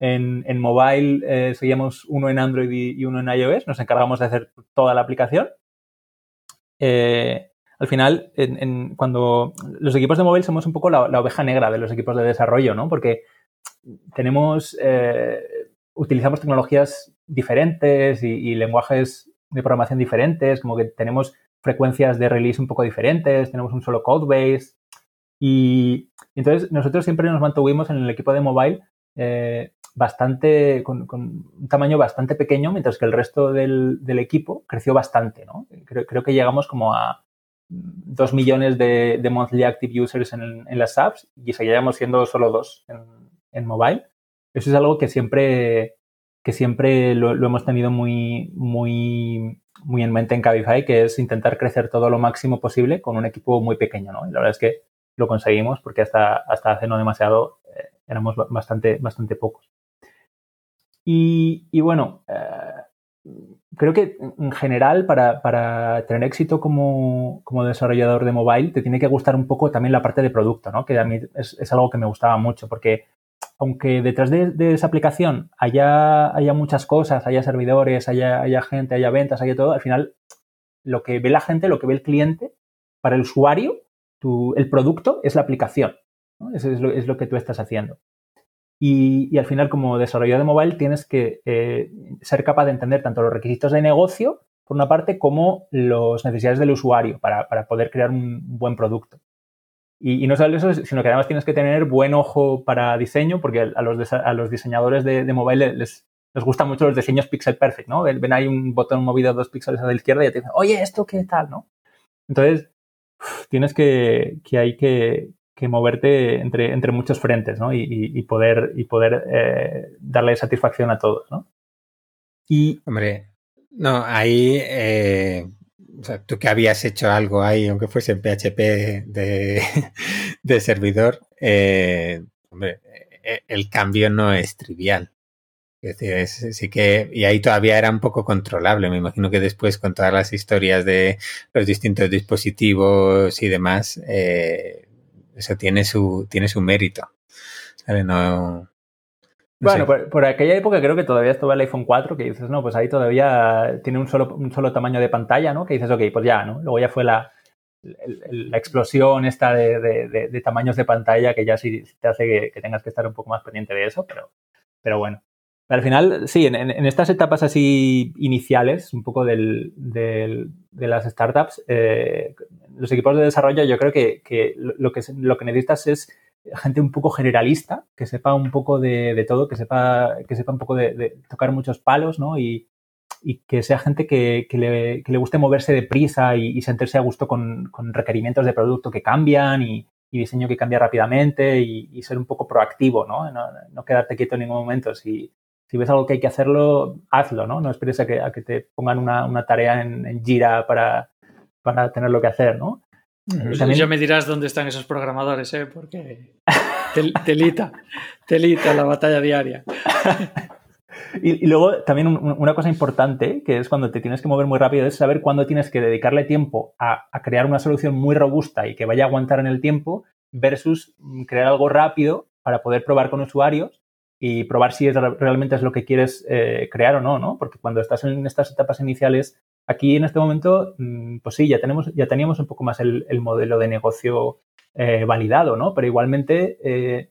En, en mobile eh, seguíamos uno en Android y, uno en iOS. Nos encargamos de hacer toda la aplicación. Eh, al final, cuando los equipos de móvil somos un poco la, la, oveja negra de los equipos de desarrollo, ¿no? Porque tenemos, eh, utilizamos tecnologías diferentes y, lenguajes de programación diferentes, como que tenemos frecuencias de release un poco diferentes, tenemos un solo code base. Y, entonces nosotros siempre nos mantuvimos en el equipo de mobile eh, bastante, con, un tamaño bastante pequeño, mientras que el resto del, equipo creció bastante, ¿no? Creo, que llegamos como a dos millones de, monthly active users en, las apps y seguíamos siendo solo dos en mobile. Eso es algo que siempre, que siempre lo, hemos tenido muy, muy, muy en mente en Cabify, que es intentar crecer todo lo máximo posible con un equipo muy pequeño, ¿no? Y la verdad es que lo conseguimos porque hasta, hasta hace no demasiado eh, éramos bastante, bastante pocos. Y, bueno, eh, creo que en general para, para tener éxito como, como, desarrollador de mobile te tiene que gustar un poco también la parte de producto, ¿no? Que a mí es, es algo que me gustaba mucho porque aunque detrás de, esa aplicación haya, haya, muchas cosas, haya servidores, haya, haya, gente, haya ventas, haya todo, al final lo que ve la gente, lo que ve el cliente, para el usuario, el producto es la aplicación. Eso es lo, que tú estás haciendo. Y, al final, como desarrollador de mobile, tienes que eh, ser capaz de entender tanto los requisitos de negocio, por una parte, como las necesidades del usuario para poder crear un buen producto. Y, no solo eso, sino que además tienes que tener buen ojo para diseño, porque a los, a los diseñadores de, mobile les, les gustan mucho los diseños pixel perfect, ¿no? Ven ahí un botón movido dos píxeles a la izquierda y te dicen, oye, ¿esto qué tal, no? Entonces, tienes que, que hay que, que moverte entre, entre muchos frentes, ¿no? Y, poder, y poder eh, darle satisfacción a todos, ¿no? Y... Hombre, no, ahí eh, o sea, tú que habías hecho algo ahí, aunque fuese en PHP de, de servidor, eh, hombre, e, el cambio no es trivial. Es sí que, y ahí todavía era un poco controlable. Me imagino que después con todas las historias de los distintos dispositivos y demás, eh, eso tiene su, tiene su mérito. No, Bueno, por, aquella época creo que todavía estaba el iPhone 4, que dices, no, pues ahí todavía tiene un solo, un solo tamaño de pantalla, ¿no? Que dices, ok, pues ya, ¿no? Luego ya fue la, la explosión esta de, tamaños de pantalla que ya sí te hace que, tengas que estar un poco más pendiente de eso, pero, pero bueno. Al final, sí, en, estas etapas así iniciales, un poco del, de las startups, eh, los equipos de desarrollo yo creo que, lo, que lo que necesitas es gente un poco generalista, que sepa un poco de, todo, que sepa, que sepa un poco de, tocar muchos palos, ¿no? Y, que sea gente que, le, guste moverse deprisa y, y sentirse a gusto con, requerimientos de producto que cambian y, diseño que cambia rápidamente y, ser un poco proactivo, ¿no? ¿no? quedarte quieto en ningún momento. Si, si ves algo que hay que hacerlo, hazlo, ¿no? No esperes a que, a que te pongan una, tarea en, en, Jira para, para tener lo que hacer, ¿no? También... Ya me dirás dónde están esos programadores, ¿eh? Porque telita, telita la batalla diaria. y, luego también una cosa importante, que es cuando te tienes que mover muy rápido, es saber cuándo tienes que dedicarle tiempo a, crear una solución muy robusta y que vaya a aguantar en el tiempo versus crear algo rápido para poder probar con usuarios y probar si es, realmente es lo que quieres eh, crear o no, ¿no? Porque cuando estás en estas etapas iniciales Aquí en este momento, mm, pues sí, ya, tenemos, ya teníamos un poco más el, modelo de negocio eh, validado, ¿no? Pero igualmente, eh,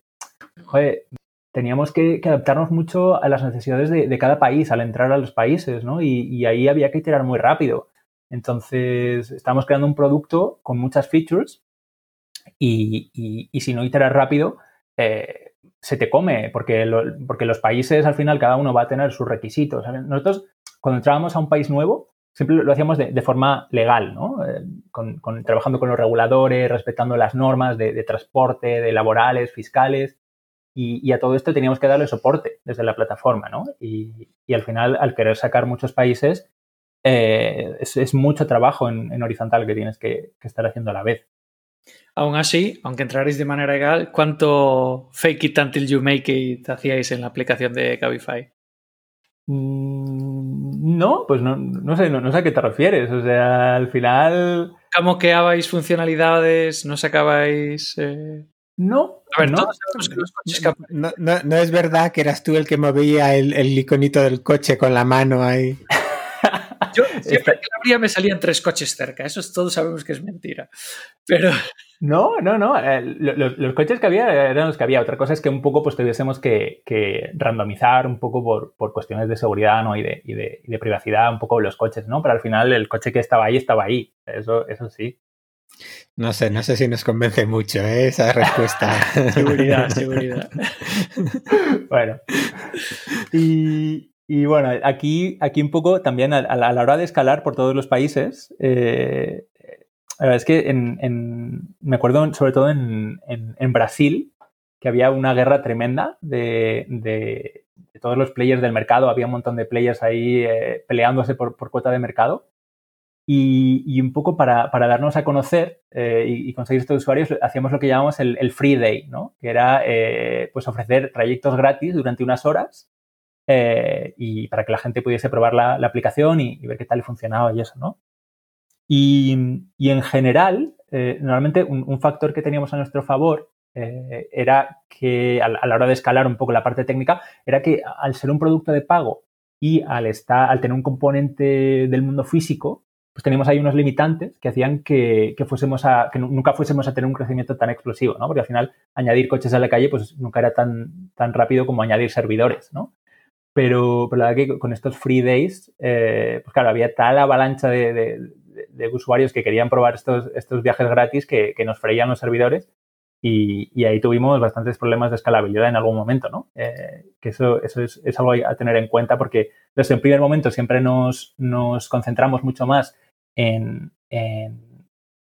teníamos que, adaptarnos mucho a las necesidades de, cada país al entrar a los países, ¿no? Y, ahí había que iterar muy rápido. Entonces, estamos creando un producto con muchas features y, si no iteras rápido, eh, se te come, porque, porque los países al final cada uno va a tener sus requisitos. Nosotros, cuando entrábamos a un país nuevo, siempre lo hacíamos de, forma legal, ¿no? Eh, trabajando con los reguladores, respetando las normas de, transporte, de laborales, fiscales. Y, a todo esto teníamos que darle soporte desde la plataforma, ¿no? Y, al final, al querer sacar muchos países, eh, es, mucho trabajo en, horizontal que tienes que, estar haciendo a la vez. Aún así, aunque entraréis de manera legal, ¿cuánto fake it until you make it hacíais en la aplicación de Cabify? Mm, no, pues no, no sé, no, sé a qué te refieres. O sea, al final. ¿Cómo queabais funcionalidades? ¿No sacabais.? Eh? No. A ver, no, no, no, es verdad que eras tú el que movía el, el iconito del coche con la mano ahí. Yo siempre que la abría me salían tres coches cerca. Eso todos sabemos que es mentira. Pero. No, no, no. Eh, los, coches que había eran los que había. Otra cosa es que un poco pues tuviésemos que, randomizar un poco por, cuestiones de seguridad ¿no? y, de, y, de, privacidad un poco los coches, ¿no? Pero al final el coche que estaba ahí estaba ahí. Eso, eso sí. No sé, no sé si nos convence mucho ¿eh? esa respuesta. seguridad, seguridad. bueno. Y, y bueno, aquí, aquí un poco también a, la hora de escalar por todos los países, eh, la verdad es que en, me acuerdo sobre todo en, Brasil, que había una guerra tremenda de, todos los players del mercado, había un montón de players ahí eh, peleándose por, cuota de mercado. Y, un poco para, darnos a conocer eh, y, conseguir estos usuarios, hacíamos lo que llamamos el, free day, ¿no? que era pues ofrecer trayectos gratis durante unas horas eh, y para que la gente pudiese probar la, aplicación y, ver qué tal funcionaba y eso, ¿no? Y, en general, eh, normalmente un, factor que teníamos a nuestro favor eh, era que a, la hora de escalar un poco la parte técnica, era que al ser un producto de pago y al, estar, al tener un componente del mundo físico, pues teníamos ahí unos limitantes que hacían que, fuésemos a, que nunca fuésemos a tener un crecimiento tan explosivo, ¿no? Porque al final añadir coches a la calle pues nunca era tan, tan rápido como añadir servidores, ¿no? Pero, la verdad que con estos free days, eh, pues claro, había tal avalancha de, usuarios que querían probar estos, estos viajes gratis que, nos freían los servidores y, ahí tuvimos bastantes problemas de escalabilidad en algún momento, ¿no? Eh, que eso, eso es, algo a tener en cuenta porque desde el primer momento siempre nos, concentramos mucho más en,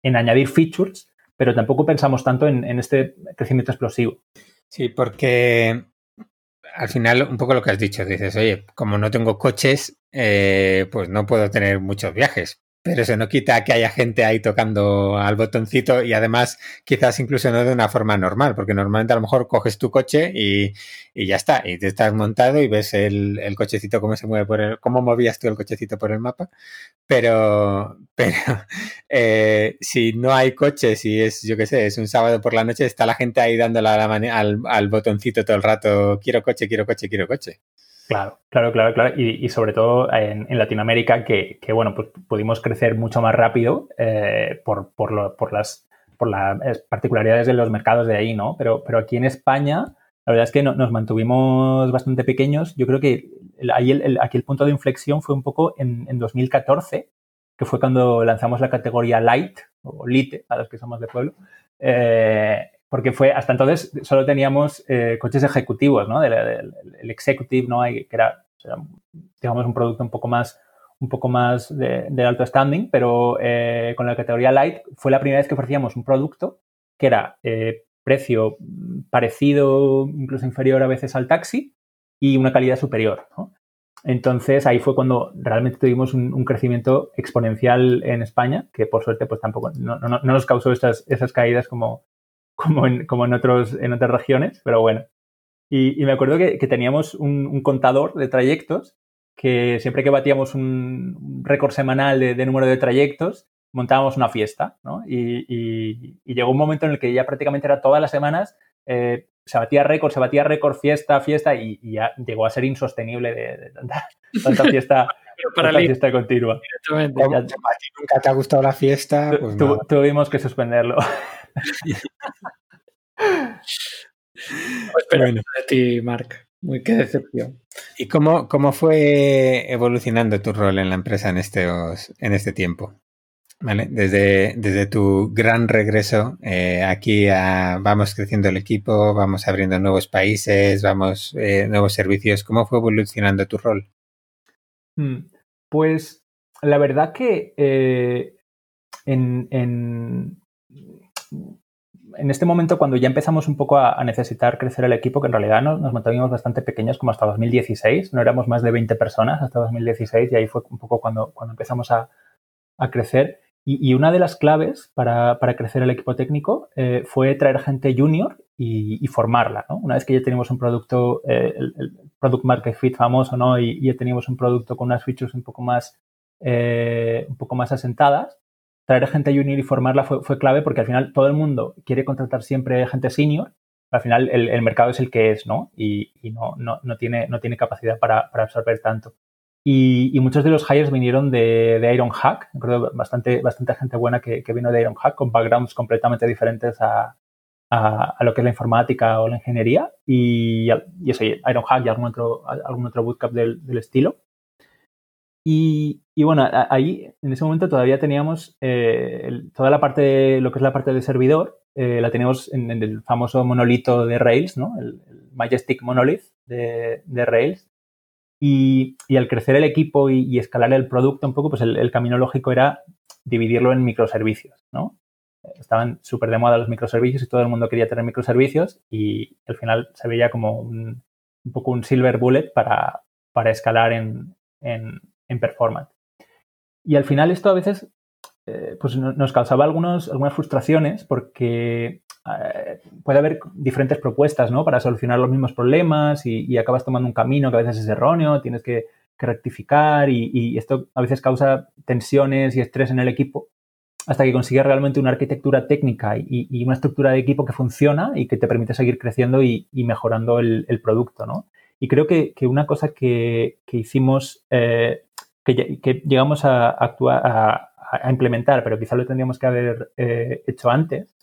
añadir features, pero tampoco pensamos tanto en, en este crecimiento explosivo. Sí, porque al final, un poco lo que has dicho, dices, oye, como no tengo coches, eh, pues no puedo tener muchos viajes. Pero eso no quita que haya gente ahí tocando al botoncito y además quizás incluso no de una forma normal, porque normalmente a lo mejor coges tu coche y, y ya está, y te estás montado y ves el, el, cochecito cómo se mueve por el, cómo movías tú el cochecito por el mapa, pero, pero eh, si no hay coches y es, yo qué sé, es un sábado por la noche, está la gente ahí dándole a la al, al botoncito todo el rato, quiero coche, quiero coche, quiero coche. Claro, claro, claro, claro. Y, sobre todo en, Latinoamérica, que, que, bueno, pues pudimos crecer mucho más rápido eh, por, por, lo, por, las, por las particularidades de los mercados de ahí, ¿no? Pero, pero aquí en España, la verdad es que no, nos mantuvimos bastante pequeños. Yo creo que el, aquí el punto de inflexión fue un poco en, en 2014, que fue cuando lanzamos la categoría Light, o Lite, a los que somos de pueblo. Eh, porque fue hasta entonces solo teníamos eh, coches ejecutivos, ¿no? Del, el executive, ¿no? que era, era, digamos, un producto un poco más, un poco más de, de alto standing, pero eh, con la categoría light fue la primera vez que ofrecíamos un producto que era eh, precio parecido, incluso inferior a veces al taxi y una calidad superior, ¿no? Entonces ahí fue cuando realmente tuvimos un, un, crecimiento exponencial en España, que por suerte pues tampoco no, no, no nos causó estas, esas caídas como, como en, como en, otros, en otras regiones, pero bueno. Y, y me acuerdo que, que teníamos un, un, contador de trayectos que siempre que batíamos un récord semanal de, de, número de trayectos, montábamos una fiesta, ¿no? Y, y, y, llegó un momento en el que ya prácticamente era todas las semanas, eh, se batía récord, se batía récord, fiesta, fiesta, y, ya llegó a ser insostenible de, de tanta, tanta, fiesta. Para tanta fiesta continua. Ya, nunca te ha gustado la fiesta. Pues tu, tuvimos que suspenderlo. Pues bueno. de ti, Marc. Muy qué decepción. ¿Y cómo, cómo fue evolucionando tu rol en la empresa en este, en este tiempo? ¿Vale? Desde, desde tu gran regreso eh, aquí a, vamos creciendo el equipo, vamos abriendo nuevos países, vamos eh, nuevos servicios. ¿Cómo fue evolucionando tu rol? Pues la verdad que eh, en, en, en este momento, cuando ya empezamos un poco a, a, necesitar crecer el equipo, que en realidad nos, nos mantuvimos bastante pequeños como hasta 2016, no éramos más de 20 personas hasta 2016 y ahí fue un poco cuando, cuando empezamos a, a crecer. Y, y, una de las claves para, para crecer el equipo técnico eh, fue traer gente junior y, y formarla. ¿no? Una vez que ya teníamos un producto, eh, el, el, product market fit famoso, ¿no? y, y, ya teníamos un producto con unas features un poco más, eh, un poco más asentadas, traer gente junior y formarla fue, fue, clave porque al final todo el mundo quiere contratar siempre gente senior. Al final el, mercado es el que es, ¿no? Y, no, no, no, tiene, no tiene capacidad para, para absorber tanto. Y, muchos de los hires vinieron de, de Ironhack. Recuerdo bastante, bastante gente buena que, que, vino de Ironhack con backgrounds completamente diferentes a, a, a, lo que es la informática o la ingeniería. Y, y eso, Ironhack y algún otro, algún otro bootcamp del, del estilo. Y, y, bueno, ahí en ese momento todavía teníamos eh, toda la parte, de, lo que es la parte de servidor, eh, la teníamos en, el famoso monolito de Rails, ¿no? El, Majestic Monolith de, de Rails. Y, y, al crecer el equipo y, escalar el producto un poco, pues el, el, camino lógico era dividirlo en microservicios, ¿no? Estaban súper de moda los microservicios y todo el mundo quería tener microservicios y al final se veía como un, un poco un silver bullet para, para escalar en, en, en performance. Y al final esto a veces eh, pues nos causaba algunos, algunas frustraciones porque eh, puede haber diferentes propuestas ¿no? para solucionar los mismos problemas y, y, acabas tomando un camino que a veces es erróneo, tienes que, que rectificar y, y, esto a veces causa tensiones y estrés en el equipo hasta que consigues realmente una arquitectura técnica y, y, una estructura de equipo que funciona y que te permite seguir creciendo y, mejorando el, el, producto. ¿no? Y creo que, que una cosa que, que hicimos eh, que, llegamos a, actuar, a, implementar, pero quizá lo tendríamos que haber eh, hecho antes,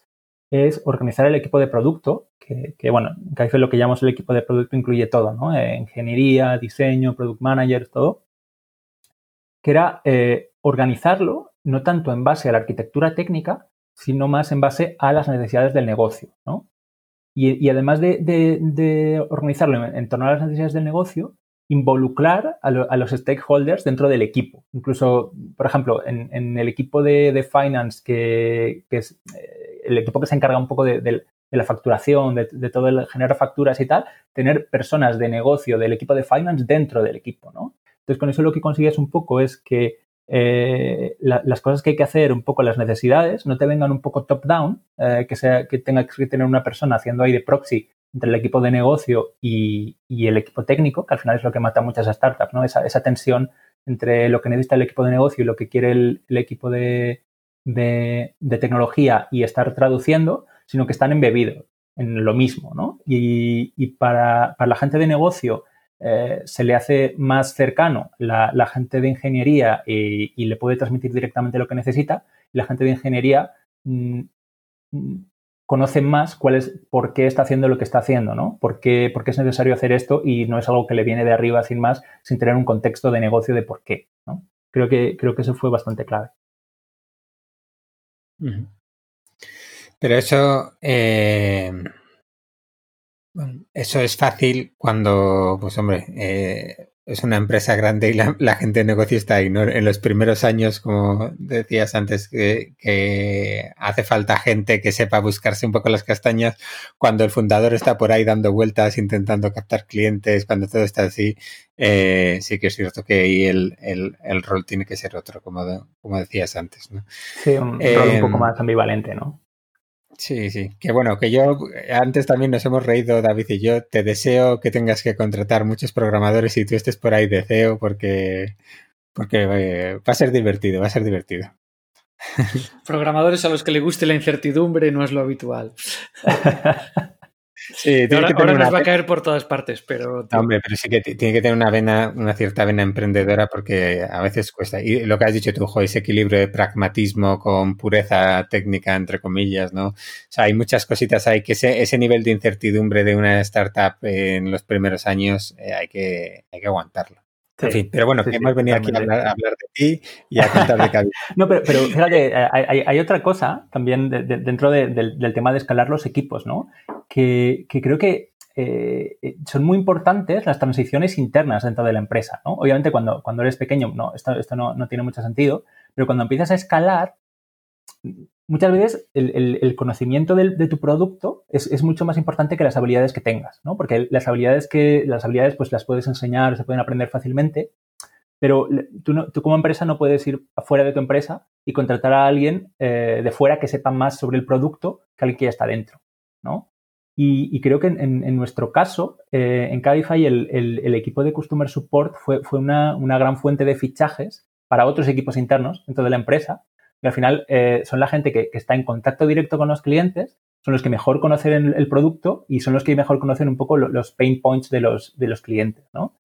es organizar el equipo de producto, que, bueno, en lo que llamamos el equipo de producto incluye todo, ¿no? Eh, ingeniería, diseño, product manager, todo, que era eh, organizarlo no tanto en base a la arquitectura técnica, sino más en base a las necesidades del negocio, ¿no? Y, además de, organizarlo en torno a las necesidades del negocio, involucrar a, a, los stakeholders dentro del equipo. Incluso, por ejemplo, en, el equipo de, finance, que, es eh, el equipo que se encarga un poco de, la facturación, de, todo el generar facturas y tal, tener personas de negocio del equipo de finance dentro del equipo, ¿no? Entonces, con eso lo que consigues un poco es que eh, las cosas que hay que hacer, un poco las necesidades, no te vengan un poco top-down, eh, que, que tenga que tener una persona haciendo ahí de proxy entre el equipo de negocio y, el equipo técnico, que al final es lo que mata muchas startups, ¿no? Esa, esa, tensión entre lo que necesita el equipo de negocio y lo que quiere el, equipo de, tecnología y estar traduciendo, sino que están embebidos en lo mismo, ¿no? Y, para la gente de negocio, eh, se le hace más cercano la, gente de ingeniería y, le puede transmitir directamente lo que necesita, y la gente de ingeniería mm, mm, conoce más cuál es, por qué está haciendo lo que está haciendo, ¿no? Por qué, es necesario hacer esto y no es algo que le viene de arriba sin más, sin tener un contexto de negocio de por qué, ¿no? Creo que, creo que eso fue bastante clave. Pero eso, eh, eso es fácil cuando, pues hombre, eh, es una empresa grande y la, gente de negocio está ahí, ¿no? En los primeros años, como decías antes, que, hace falta gente que sepa buscarse un poco las castañas, cuando el fundador está por ahí dando vueltas, intentando captar clientes, cuando todo está así, eh, sí que es cierto que ahí el, rol tiene que ser otro, como, como decías antes, ¿no? Sí, un rol un poco em, más ambivalente, ¿no? Sí, sí. Que bueno, que yo antes también nos hemos reído, David y yo. Te deseo que tengas que contratar muchos programadores y tú estés por ahí de CEO porque, porque eh, va a ser divertido, va a ser divertido. Programadores a los que le guste la incertidumbre no es lo habitual. Sí, ahora, nos va a caer por todas partes, pero... hombre, pero sí que tiene que tener una vena, una cierta vena emprendedora porque a veces cuesta. Y lo que has dicho tú, jo, ese equilibrio de pragmatismo con pureza técnica, entre comillas, ¿no? O sea, hay muchas cositas ahí que ese, ese nivel de incertidumbre de una startup en los primeros años eh, hay, que, hay que aguantarlo pero bueno, que hemos venido aquí a hablar, de ti y a contar de cada No, pero, pero fíjate, hay, otra cosa también dentro del, tema de escalar los equipos, ¿no? Que, creo que eh, eh, son muy importantes las transiciones internas dentro de la empresa, ¿no? Obviamente cuando, cuando eres pequeño, no, esto, esto no, no tiene mucho sentido, pero cuando empiezas a escalar, muchas veces el, conocimiento de, tu producto es, mucho más importante que las habilidades que tengas, ¿no? Porque las habilidades que las habilidades pues las puedes enseñar, se pueden aprender fácilmente, pero tú, tú como empresa no puedes ir afuera de tu empresa y contratar a alguien eh, de fuera que sepa más sobre el producto que alguien que ya está dentro, ¿no? Y, creo que en, nuestro caso, eh, en Cabify, el, equipo de Customer Support fue, fue una, una gran fuente de fichajes para otros equipos internos dentro de la empresa y al final eh, son la gente que, está en contacto directo con los clientes, son los que mejor conocen el, producto y son los que mejor conocen un poco los pain points de los, de los clientes, ¿no?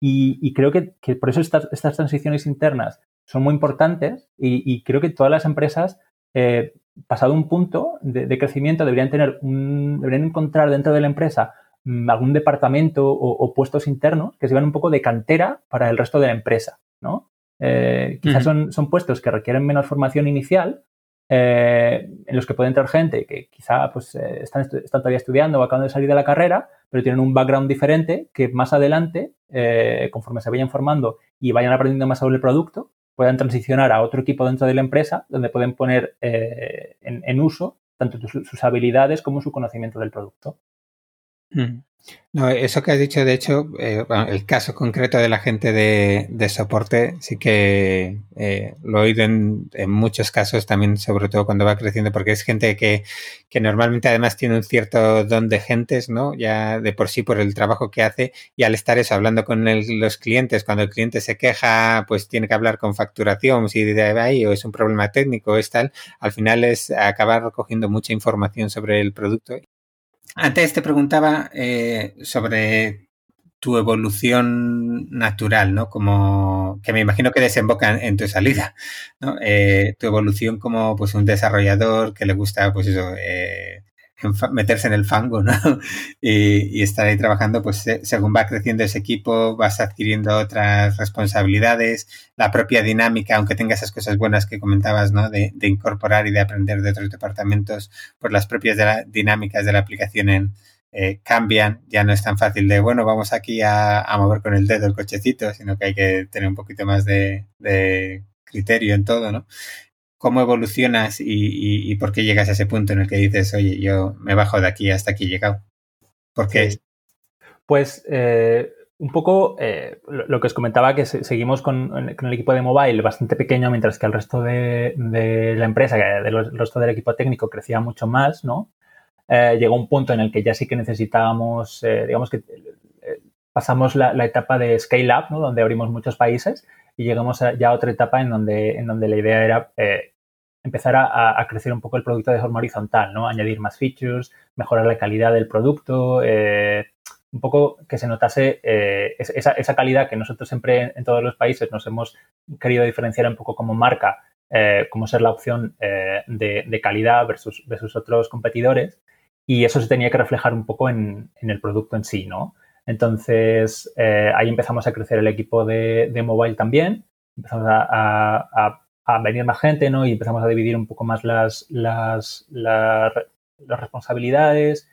Y, creo que, por eso estas, estas, transiciones internas son muy importantes y, creo que todas las empresas, eh, pasado un punto de, crecimiento, deberían tener un, deberían encontrar dentro de la empresa mm, algún departamento o, o, puestos internos que sirvan un poco de cantera para el resto de la empresa, ¿no? Eh, quizás son, son, puestos que requieren menos formación inicial, eh, en los que puede entrar gente que quizá pues, eh, están, están, todavía estudiando o acaban de salir de la carrera, pero tienen un background diferente que más adelante, conforme se vayan formando y vayan aprendiendo más sobre el producto, puedan transicionar a otro equipo dentro de la empresa donde pueden poner en, uso tanto sus habilidades como su conocimiento del producto. No, eso que has dicho, de hecho, eh, el caso concreto de la gente de, soporte, sí que eh, lo he oído en, muchos casos también, sobre todo cuando va creciendo, porque es gente que, que, normalmente además tiene un cierto don de gentes, ¿no? Ya de por sí por el trabajo que hace y al estar eso, hablando con los clientes, cuando el cliente se queja, pues tiene que hablar con facturación, si de ahí o es un problema técnico es tal, al final es acabar recogiendo mucha información sobre el producto antes te preguntaba eh, sobre tu evolución natural, ¿no? Como que me imagino que desemboca en, tu salida, ¿no? Eh, tu evolución como pues un desarrollador que le gusta pues eso, eh, meterse en el fango, ¿no? y, estar ahí trabajando, pues según va creciendo ese equipo, vas adquiriendo otras responsabilidades, la propia dinámica, aunque tenga esas cosas buenas que comentabas, ¿no? De, incorporar y de aprender de otros departamentos, pues las propias dinámicas de la aplicación en, eh, cambian, ya no es tan fácil de, bueno, vamos aquí a, mover con el dedo el cochecito, sino que hay que tener un poquito más de, de criterio en todo, ¿no? Cómo evolucionas y, por qué llegas a ese punto en el que dices, oye, yo me bajo de aquí hasta aquí he llegado. ¿Por qué? Pues eh, un poco eh, lo, que os comentaba, que seguimos con, el equipo de mobile bastante pequeño, mientras que el resto de, la empresa, el resto del equipo técnico crecía mucho más, ¿no? Eh, llegó un punto en el que ya sí que necesitábamos, digamos que pasamos la, etapa de scale up, ¿no? Donde abrimos muchos países y llegamos ya a otra etapa en donde, en donde la idea era empezar a, crecer un poco el producto de forma horizontal, ¿no? Añadir más features, mejorar la calidad del producto, un poco que se notase eh, esa, calidad que nosotros siempre en, todos los países nos hemos querido diferenciar un poco como marca, eh, como ser la opción eh, de, calidad versus, versus otros competidores. Y eso se tenía que reflejar un poco en, el producto en sí, ¿no? Entonces, ahí empezamos a crecer el equipo de, mobile también, empezamos a, venir más gente, ¿no? Y empezamos a dividir un poco más las, las, las responsabilidades,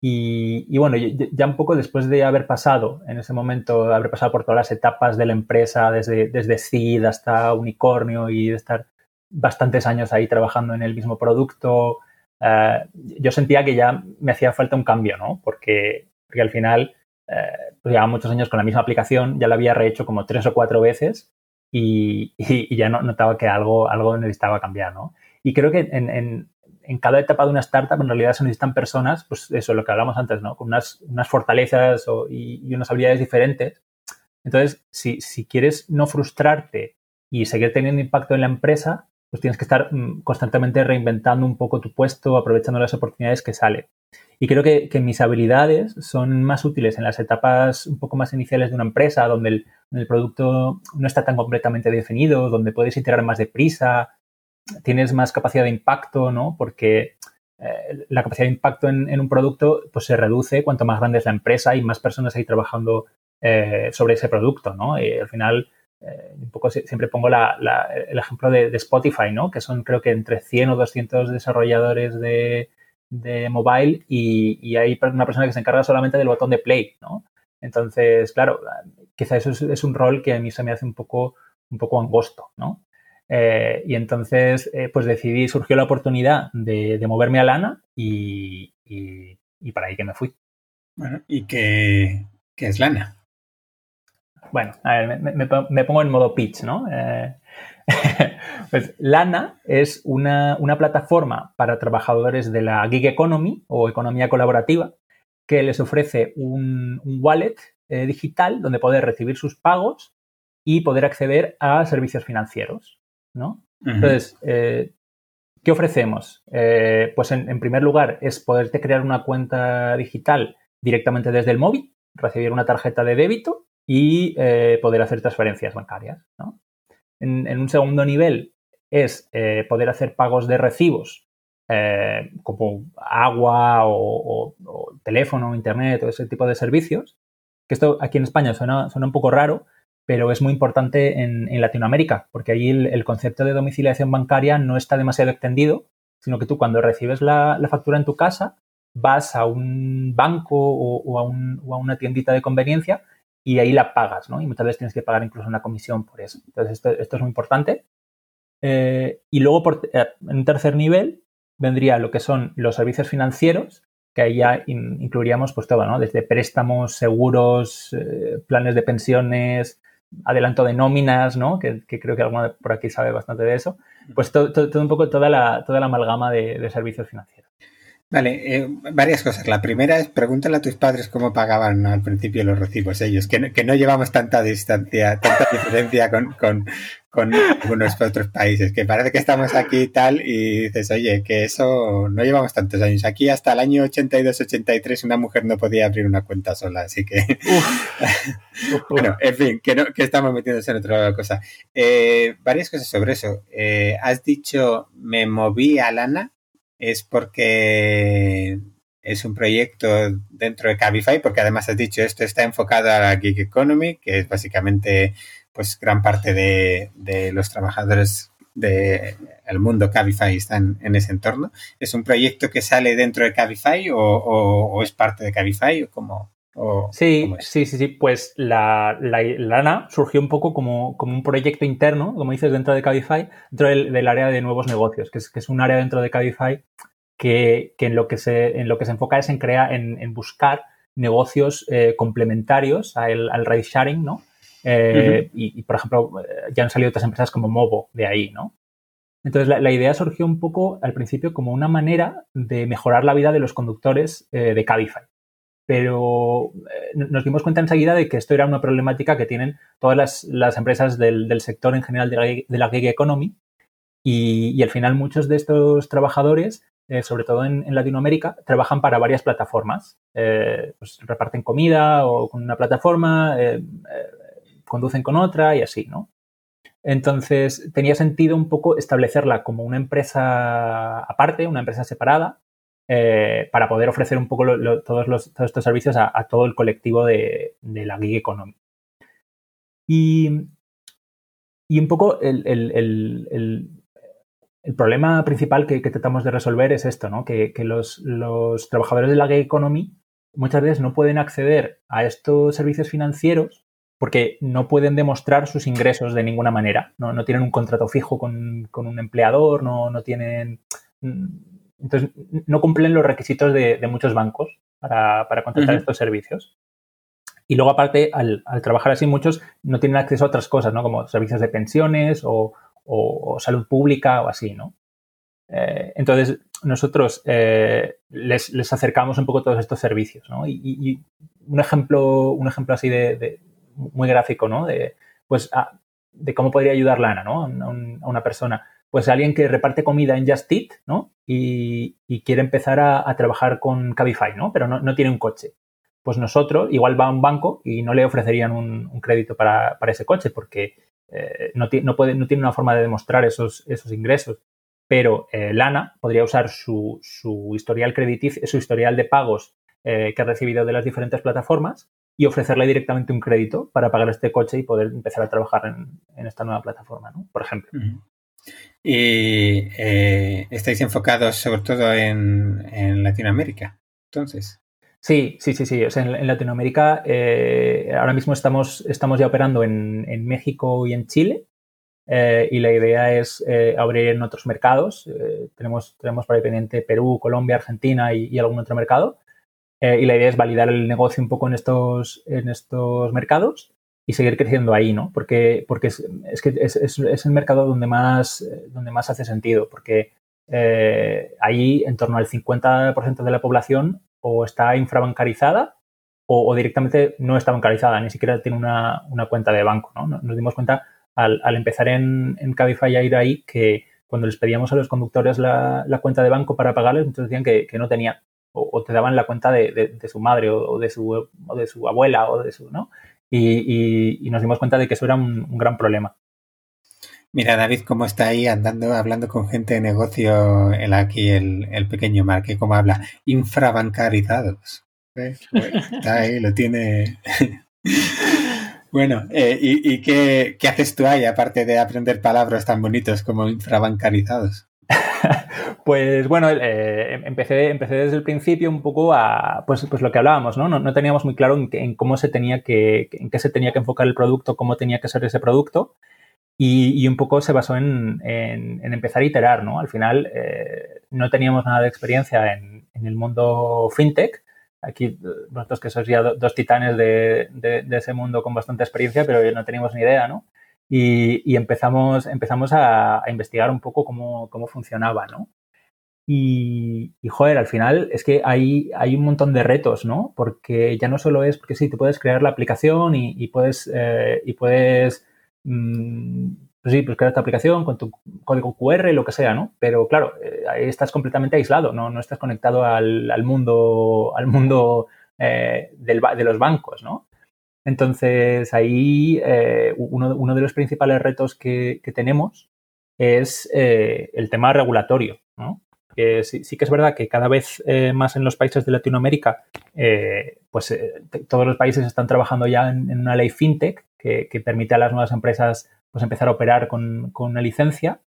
y, bueno, ya un poco después de haber pasado en ese momento, haber pasado por todas las etapas de la empresa, desde, desde seed hasta unicornio y de estar bastantes años ahí trabajando en el mismo producto, eh, yo sentía que ya me hacía falta un cambio, ¿no? Porque, porque al final, eh, pues llevaba muchos años con la misma aplicación, ya la había rehecho como tres o cuatro veces y, ya no, notaba que algo, algo necesitaba cambiar, ¿no? Y creo que en, en cada etapa de una startup en realidad se necesitan personas, pues eso, lo que hablamos antes, ¿no? Con unas, unas fortalezas y, unas habilidades diferentes. Entonces, si, si, quieres no frustrarte y seguir teniendo impacto en la empresa, pues tienes que estar mm, constantemente reinventando un poco tu puesto, aprovechando las oportunidades que salen. Y creo que, mis habilidades son más útiles en las etapas un poco más iniciales de una empresa, donde el, producto no está tan completamente definido, donde puedes iterar más deprisa, tienes más capacidad de impacto, ¿no? Porque eh, la capacidad de impacto en, un producto pues se reduce cuanto más grande es la empresa y más personas hay trabajando eh, sobre ese producto, ¿no? Y al final, eh, un poco siempre pongo el ejemplo de, Spotify, ¿no? Que son creo que entre 100 o 200 desarrolladores de, mobile y, hay una persona que se encarga solamente del botón de play, ¿no? Entonces, claro, quizá eso es, un rol que a mí se me hace un poco, un poco angosto, ¿no? Eh, y entonces, eh, pues decidí, surgió la oportunidad de, moverme a Lana y, para ahí que me fui. Bueno, ¿y qué, es Lana? Bueno, a ver, me, pongo en modo pitch, ¿no? Eh, pues Lana es una, plataforma para trabajadores de la gig economy o economía colaborativa que les ofrece un, wallet digital donde poder recibir sus pagos y poder acceder a servicios financieros. ¿no? Entonces, eh, ¿qué ofrecemos? Eh, pues en, primer lugar es poderte crear una cuenta digital directamente desde el móvil, recibir una tarjeta de débito y eh, poder hacer transferencias bancarias. En, un segundo nivel es poder hacer pagos de recibos como agua o, teléfono, internet o ese tipo de servicios. Que esto aquí en España suena, suena un poco raro, pero es muy importante en, Latinoamérica, porque ahí el, concepto de domiciliación bancaria no está demasiado extendido, sino que tú cuando recibes la, factura en tu casa, vas a un banco o, a una tiendita de conveniencia y ahí la pagas, ¿no? Y muchas veces tienes que pagar incluso una comisión por eso. Entonces, esto, es muy importante. Eh, y luego, eh, en un tercer nivel, vendría lo que son los servicios financieros, que ahí ya incluiríamos pues todo, ¿no? Desde préstamos, seguros, eh, planes de pensiones, adelanto de nóminas, ¿no? Que, creo que alguno por aquí sabe bastante de eso. Pues todo, un poco toda la, toda la amalgama de, servicios financieros. Vale, eh, varias cosas. La primera es pregúntale a tus padres cómo pagaban al principio los recibos ellos, que no, que no llevamos tanta distancia, tanta diferencia con, con, con algunos otros países, que parece que estamos aquí y tal y dices, oye, que eso no llevamos tantos años. Aquí hasta el año 82-83 una mujer no podía abrir una cuenta sola, así que... bueno, en fin, que, no, que estamos metiéndose en otra cosa. Eh, varias cosas sobre eso. Eh, has dicho, me moví a Lana, es porque es un proyecto dentro de Cabify, porque además has dicho esto está enfocado a la gig economy, que es básicamente pues gran parte de, los trabajadores del mundo Cabify están en ese entorno. ¿Es un proyecto que sale dentro de Cabify o, es parte de Cabify o cómo? Sí, sí, sí, sí. Pues la, la, ANA surgió un poco como, como, un proyecto interno, como dices, dentro de Cabify, dentro del, área de nuevos negocios, que es, que es, un área dentro de Cabify que, en, lo que se, en lo que se enfoca es en, crear, en, en buscar negocios complementarios al, al ride sharing, ¿no? y, por ejemplo, ya han salido otras empresas como Movo de ahí, ¿no? Entonces, la, idea surgió un poco al principio como una manera de mejorar la vida de los conductores de Cabify pero eh, nos dimos cuenta enseguida de que esto era una problemática que tienen todas las, empresas del, sector en general de la, gig economy y, al final muchos de estos trabajadores, eh, sobre todo en, Latinoamérica, trabajan para varias plataformas. Eh, pues reparten comida o con una plataforma, conducen con otra y así, ¿no? Entonces tenía sentido un poco establecerla como una empresa aparte, una empresa separada, eh, para poder ofrecer un poco todos, los, estos servicios a, todo el colectivo de, la gig economy. Y, un poco el, problema principal que, tratamos de resolver es esto, ¿no? que, los, trabajadores de la gig economy muchas veces no pueden acceder a estos servicios financieros porque no pueden demostrar sus ingresos de ninguna manera. No, tienen un contrato fijo con, un empleador, no, no tienen entonces, no cumplen los requisitos de, muchos bancos para, contratar estos servicios. Y luego, aparte, al, trabajar así, muchos no tienen acceso a otras cosas, ¿no? Como servicios de pensiones o, salud pública o así, ¿no? Eh, entonces, nosotros eh, les, acercamos un poco todos estos servicios, ¿no? Y, un, ejemplo, un ejemplo así de, muy gráfico, ¿no? De, pues, de cómo podría ayudar Lana, ¿no? a una persona pues alguien que reparte comida en Just Eat, ¿no? Y, quiere empezar a, trabajar con Cabify, ¿no? Pero no, tiene un coche. Pues nosotros, igual va a un banco y no le ofrecerían un, crédito para, ese coche porque eh, no, puede, no, tiene una forma de demostrar esos, esos ingresos. Pero eh, Lana podría usar su, historial crediticio, su historial de pagos eh, que ha recibido de las diferentes plataformas y ofrecerle directamente un crédito para pagar este coche y poder empezar a trabajar en, esta nueva plataforma, ¿no? Por ejemplo. Y eh, estáis enfocados sobre todo en, Latinoamérica, entonces. Sí, sí, sí, sí. en, Latinoamérica eh, ahora mismo estamos, estamos ya operando en, México y en Chile. Eh, y la idea es abrir en otros mercados. tenemos, tenemos por ahí pendiente Perú, Colombia, Argentina y, y algún otro mercado. y la idea es validar el negocio un poco en estos, en estos mercados y seguir creciendo ahí, ¿no? Porque, porque es, que es, es, el mercado donde más, donde más hace sentido, porque eh, ahí en torno al 50% de la población o está infrabancarizada o, directamente no está bancarizada, ni siquiera tiene una, cuenta de banco, ¿no? Nos dimos cuenta al, empezar en, en Cabify a ir ahí que cuando les pedíamos a los conductores la, cuenta de banco para pagarles, muchos decían que, no tenían o, te daban la cuenta de, su madre o, de su, o de su abuela o de su, ¿no? Y, nos dimos cuenta de que eso era un, gran problema. Mira, David, cómo está ahí andando, hablando con gente de negocio, el aquí, el, pequeño Marque, cómo habla, infrabancarizados. Está ahí, lo tiene. bueno, eh, ¿y, qué, qué, haces tú ahí, aparte de aprender palabras tan bonitos como infrabancarizados? Pues bueno, eh, empecé, empecé desde el principio un poco a, pues, pues lo que hablábamos, ¿no? No, teníamos muy claro en, cómo se tenía que, en qué se tenía que enfocar el producto, cómo tenía que ser ese producto. Y, un poco se basó en, empezar a iterar, ¿no? Al final eh, no teníamos nada de experiencia en, el mundo fintech. Aquí nosotros que sois ya dos titanes de, de, ese mundo con bastante experiencia, pero no teníamos ni idea, ¿no? Y, empezamos, empezamos a, investigar un poco cómo, cómo funcionaba, ¿no? Y, joder, al final es que hay, hay un montón de retos, ¿no? Porque ya no solo es, porque sí, tú puedes crear la aplicación y, puedes, eh, y puedes mm, pues sí, pues crear tu aplicación con tu código QR, lo que sea, ¿no? Pero claro, eh, ahí estás completamente aislado, ¿no? No estás conectado al, al mundo, al mundo eh, del, de los bancos, ¿no? Entonces, ahí uno, uno, de los principales retos que, tenemos es el tema regulatorio, ¿no? sí, que es verdad que cada vez eh, más en los países de Latinoamérica, eh, pues eh, todos los países están trabajando ya en, una ley fintech que, permite a las nuevas empresas pues, empezar a operar con, una licencia,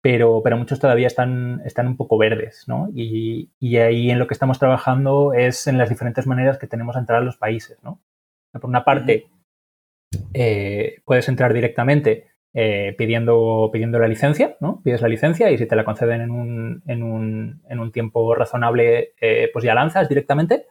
pero, pero, muchos todavía están, están un poco verdes, ¿no? Y, ahí en lo que estamos trabajando es en las diferentes maneras que tenemos de entrar a los países, ¿no? Por una parte, puedes entrar directamente eh, pidiendo, pidiendo la licencia, ¿no? Pides la licencia y si te la conceden en un, en un, en un tiempo razonable, eh, pues ya lanzas directamente.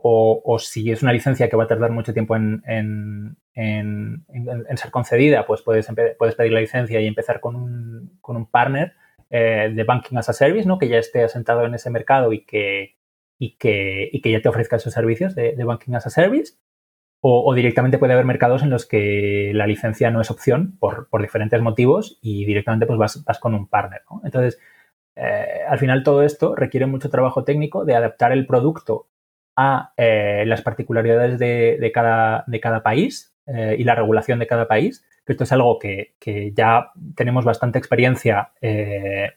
o, si es una licencia que va a tardar mucho tiempo en, ser concedida, pues puedes, puedes, pedir la licencia y empezar con un, con un partner eh, de Banking as a Service, ¿no? que ya esté asentado en ese mercado y que, y que, y que ya te ofrezca esos servicios de, Banking as a Service. O, directamente puede haber mercados en los que la licencia no es opción por, diferentes motivos y directamente pues vas, con un partner. Entonces, eh, al final todo esto requiere mucho trabajo técnico de adaptar el producto a eh, las particularidades de, cada, país eh, y la regulación de cada país. Esto es algo que, ya tenemos bastante experiencia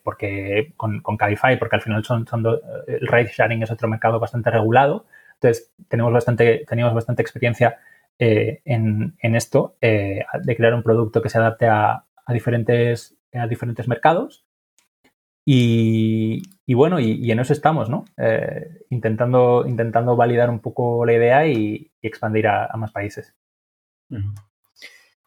porque con, con Cabify, porque al final son, son el ride sharing es otro mercado bastante regulado. Entonces, tenemos bastante, tenemos bastante experiencia en, esto, de crear un producto que se adapte a, a diferentes, a diferentes mercados y, bueno, y, en eso estamos, ¿no? Eh, intentando, intentando validar un poco la idea y, expandir a, más países.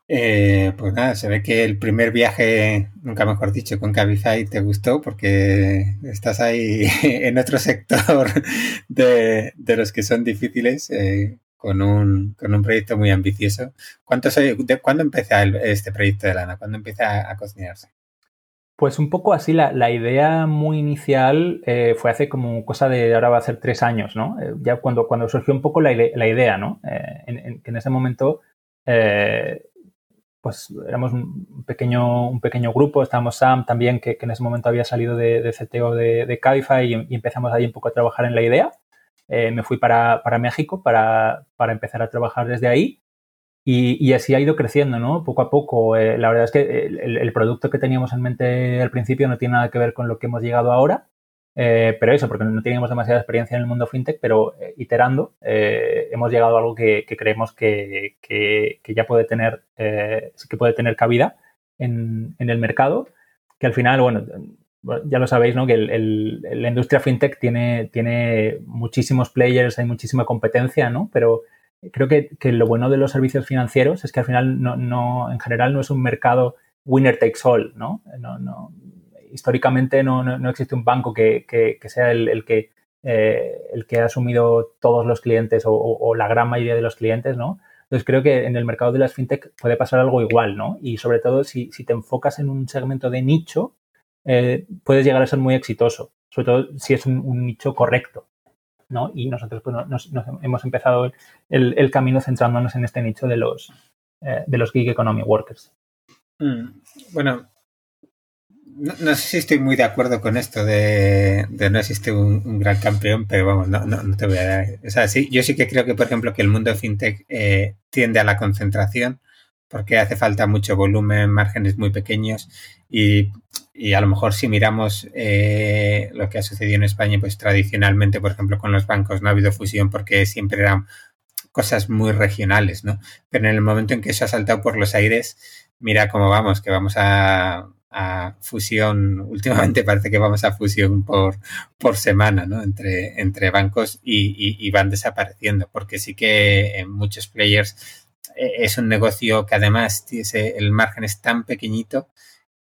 Eh, pues nada, se ve que el primer viaje, nunca mejor dicho, con Cabify te gustó porque estás ahí en otro sector de, los que son difíciles eh, con, un, con un proyecto muy ambicioso. ¿Cuánto de, ¿Cuándo empieza este proyecto de Lana? ¿Cuándo empieza a cocinarse? Pues un poco así, la, idea muy inicial eh, fue hace como cosa de ahora va a ser tres años, ¿no? Ya cuando, cuando surgió un poco la, idea, ¿no? En, en ese momento, pues éramos un pequeño, un pequeño grupo, estábamos Sam también, que, en ese momento había salido de, de CTO de, de y, empezamos ahí un poco a trabajar en la idea. me fui para, para México para, para empezar a trabajar desde ahí y, así ha ido creciendo, ¿no? Poco a poco. Eh, la verdad es que el, producto que teníamos en mente al principio no tiene nada que ver con lo que hemos llegado ahora. Eh, pero eso, porque no teníamos demasiada experiencia en el mundo fintech, pero eh, iterando hemos llegado a algo que, creemos que, ya puede tener, que puede tener cabida en, el mercado, que al final, bueno, ya lo sabéis, ¿no? Que la industria fintech tiene, tiene muchísimos players, hay muchísima competencia, ¿no? Pero creo que, lo bueno de los servicios financieros es que al final no, en general no es un mercado winner takes all, ¿no? no, históricamente no, existe un banco que, sea el, que, eh, el que ha asumido todos los clientes o, la gran mayoría de los clientes, ¿no? Entonces creo que en el mercado de las fintech puede pasar algo igual, ¿no? Y sobre todo si, te enfocas en un segmento de nicho, eh, puedes llegar a ser muy exitoso, sobre todo si es un nicho correcto. Y nosotros pues, nos, hemos empezado el, camino centrándonos en este nicho de los, eh, de los gig economy workers. Mm, bueno, no, sé si estoy muy de acuerdo con esto de, no existe un, gran campeón, pero vamos, no, no, te voy a dar. O sea, sí, yo sí que creo que, por ejemplo, que el mundo fintech eh, tiende a la concentración porque hace falta mucho volumen, márgenes muy pequeños y, a lo mejor si miramos eh, lo que ha sucedido en España, pues tradicionalmente, por ejemplo, con los bancos no ha habido fusión porque siempre eran cosas muy regionales, ¿no? Pero en el momento en que eso ha saltado por los aires, mira cómo vamos, que vamos a, fusión, últimamente parece que vamos a fusión por, por semana, ¿no? Entre, entre bancos y, van desapareciendo, porque sí que en muchos players e-, es un negocio que además el margen es tan pequeñito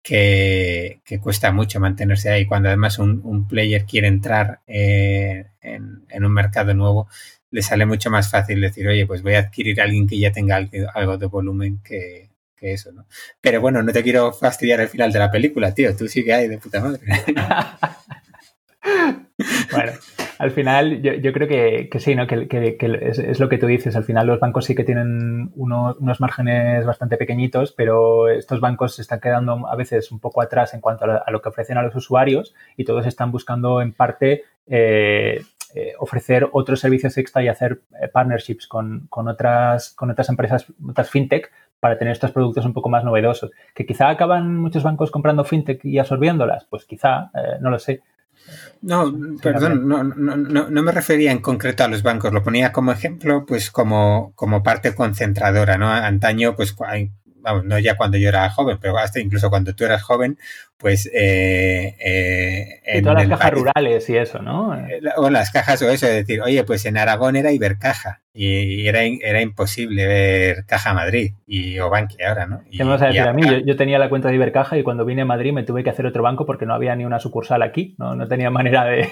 que, cuesta mucho mantenerse ahí. Cuando además un, player quiere entrar eh, en, un mercado nuevo, le sale mucho más fácil decir, oye, pues voy a adquirir a alguien que ya tenga algo, de volumen que, eso, ¿no? Pero bueno, no te quiero fastidiar el final de la película, tío. Tú sí que hay de puta madre. bueno, al final yo, creo que, sí, ¿no? que, es, lo que tú dices. Al final los bancos sí que tienen unos márgenes bastante pequeñitos, pero estos bancos se están quedando a veces un poco atrás en cuanto a lo, que ofrecen a los usuarios y todos están buscando en parte eh, eh, ofrecer otros servicios extra y hacer eh, partnerships con, otras, con otras empresas, otras fintech, para tener estos productos un poco más novedosos. Que quizá acaban muchos bancos comprando fintech y absorbiéndolas, pues quizá, no lo sé. No, perdón, no, no, no, me refería en concreto a los bancos, lo ponía como ejemplo, pues como, como parte concentradora, ¿no? Antaño, pues vamos, no ya cuando yo era joven, pero hasta incluso cuando tú eras joven, pues... Eh, eh en todas las cajas rurales y eso, ¿no? Eh, o las cajas o eso, es decir, oye, pues en Aragón era Ibercaja y era, era imposible ver Caja Madrid y o Banque ahora, ¿no? ¿Qué me vas a decir a mí? Yo, tenía la cuenta de Ibercaja y cuando vine a Madrid me tuve que hacer otro banco porque no había ni una sucursal aquí, no, no tenía manera de,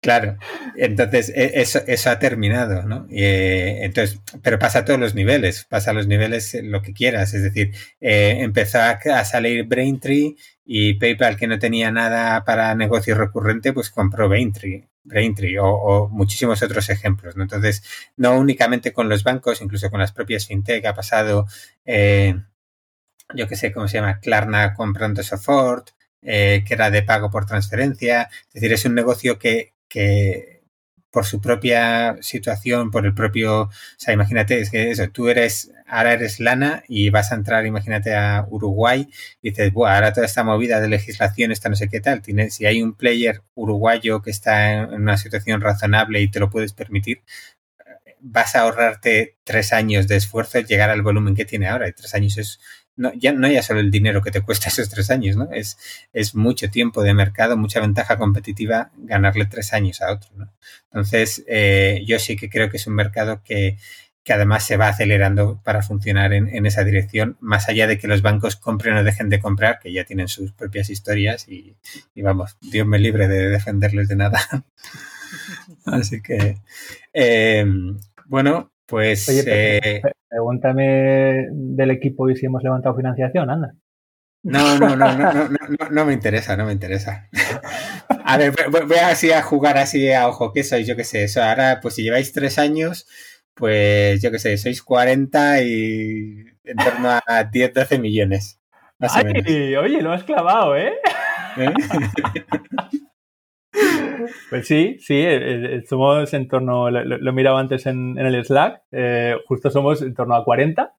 Claro, entonces e, eso, eso ha terminado, ¿no? Eh, entonces, pero pasa a todos los niveles, pasa a los niveles eh, lo que quieras, es decir, eh, empezó a, salir Braintree y PayPal que no tenía nada para negocio recurrente, pues compró Braintree, Braintree o, muchísimos otros ejemplos, ¿no? Entonces, no únicamente con los bancos, incluso con las propias fintech ha pasado, eh, yo que sé, ¿cómo se llama? Klarna comprando Sofort, eh, que era de pago por transferencia. Es decir, es un negocio que, que por su propia situación, por el propio, o sea, imagínate, es que eso, tú eres, ahora eres lana y vas a entrar, imagínate, a Uruguay y dices, bueno, ahora toda esta movida de legislación, esta no sé qué tal, tienes, si hay un player uruguayo que está en una situación razonable y te lo puedes permitir, vas a ahorrarte tres años de esfuerzo llegar al volumen que tiene ahora y tres años es, no, ya no ya solo el dinero que te cuesta esos tres años, ¿no? Es, es mucho tiempo de mercado, mucha ventaja competitiva ganarle tres años a otro, ¿no? Entonces, eh, yo sí que creo que es un mercado que, que además se va acelerando para funcionar en, en, esa dirección, más allá de que los bancos compren o dejen de comprar, que ya tienen sus propias historias y, y vamos, Dios me libre de defenderles de nada. Así que, eh, bueno, pues... Oye, eh, pregúntame del equipo y si hemos levantado financiación, anda. No, no, no, no, no, no, no me interesa, no me interesa. A ver, voy así a jugar así a ojo, ¿qué sois? Yo qué sé, eso ahora, pues si lleváis tres años, pues yo qué sé, sois 40 y en torno a 10, 12 millones. Más Ay, o menos. oye, lo has clavado, ¿eh? ¿Eh? Pues sí, sí, somos en torno, lo, lo he mirado antes en, en el Slack, eh, justo somos en torno a 40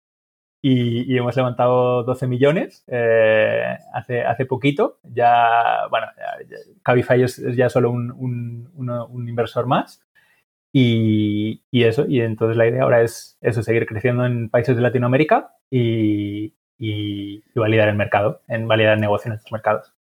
y, y hemos levantado 12 millones eh, hace, hace poquito. Ya, bueno, ya, Cabify es, es, ya solo un, un, un, inversor más. Y, y, eso, y entonces la idea ahora es eso, seguir creciendo en países de Latinoamérica y, y validar el mercado, en validar el negocio en estos mercados.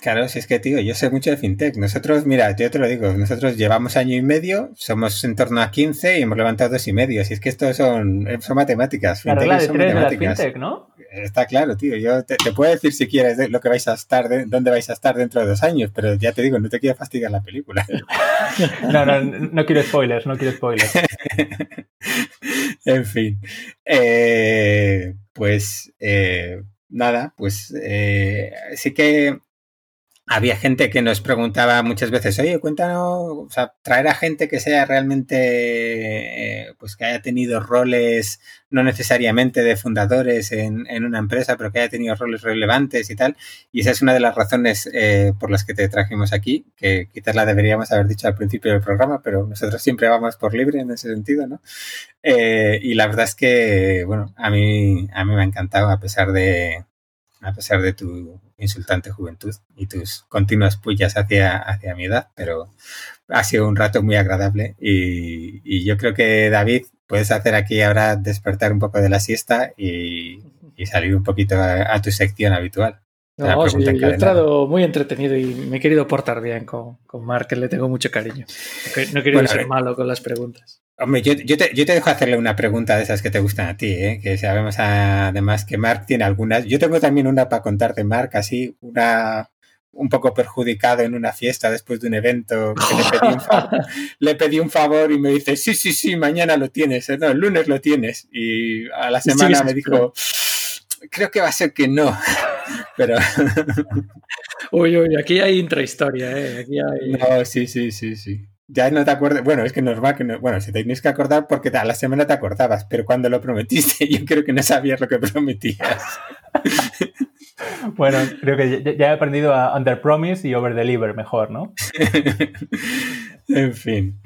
Claro, si es que, tío, yo sé mucho de fintech. Nosotros, mira, yo te lo digo, nosotros llevamos año y medio, somos en torno a 15 y hemos levantado dos y medio. Si es que esto son, son matemáticas. La regla de son tres matemáticas. de la fintech, ¿no? Está claro, tío. Yo te, te, puedo decir si quieres lo que vais a estar, de, dónde vais a estar dentro de dos años, pero ya te digo, no te quiero fastidiar la película. no, no, no quiero spoilers, no quiero spoilers. en fin. Eh, pues, eh, nada, pues eh, sí que había gente que nos preguntaba muchas veces, oye, cuéntanos, o sea, traer a gente que sea realmente, eh, pues que haya tenido roles, no necesariamente de fundadores en, en, una empresa, pero que haya tenido roles relevantes y tal. Y esa es una de las razones eh, por las que te trajimos aquí, que quizás la deberíamos haber dicho al principio del programa, pero nosotros siempre vamos por libre en ese sentido, ¿no? Eh, y la verdad es que, bueno, a mí, a mí me ha encantado, a pesar de, a pesar de tu insultante juventud y tus continuas pullas hacia, hacia mi edad, pero ha sido un rato muy agradable y, y, yo creo que David puedes hacer aquí ahora despertar un poco de la siesta y, y salir un poquito a, a, tu sección habitual. No, sí, yo he estado muy entretenido y me he querido portar bien con, con Mark, que le tengo mucho cariño. No he querido bueno, ser malo con las preguntas. Hombre, yo, yo, te, yo, te, dejo hacerle una pregunta de esas que te gustan a ti, ¿eh? que sabemos además que Mark tiene algunas. Yo tengo también una para contarte, Mark, así, una un poco perjudicado en una fiesta después de un evento que le pedí un favor, le pedí un favor y me dice, sí, sí, sí, mañana lo tienes, no, el lunes lo tienes. Y a la semana sí, me dijo, creo que va a ser que no, pero... uy, uy, aquí hay intrahistoria, ¿eh? Aquí hay... No, sí, sí, sí, sí ya no te acuerdas, bueno, es que normal que no, bueno, si tenéis que acordar porque a la semana te acordabas, pero cuando lo prometiste yo creo que no sabías lo que prometías. bueno, creo que ya, ya, he aprendido a under promise y over deliver mejor, ¿no? en fin.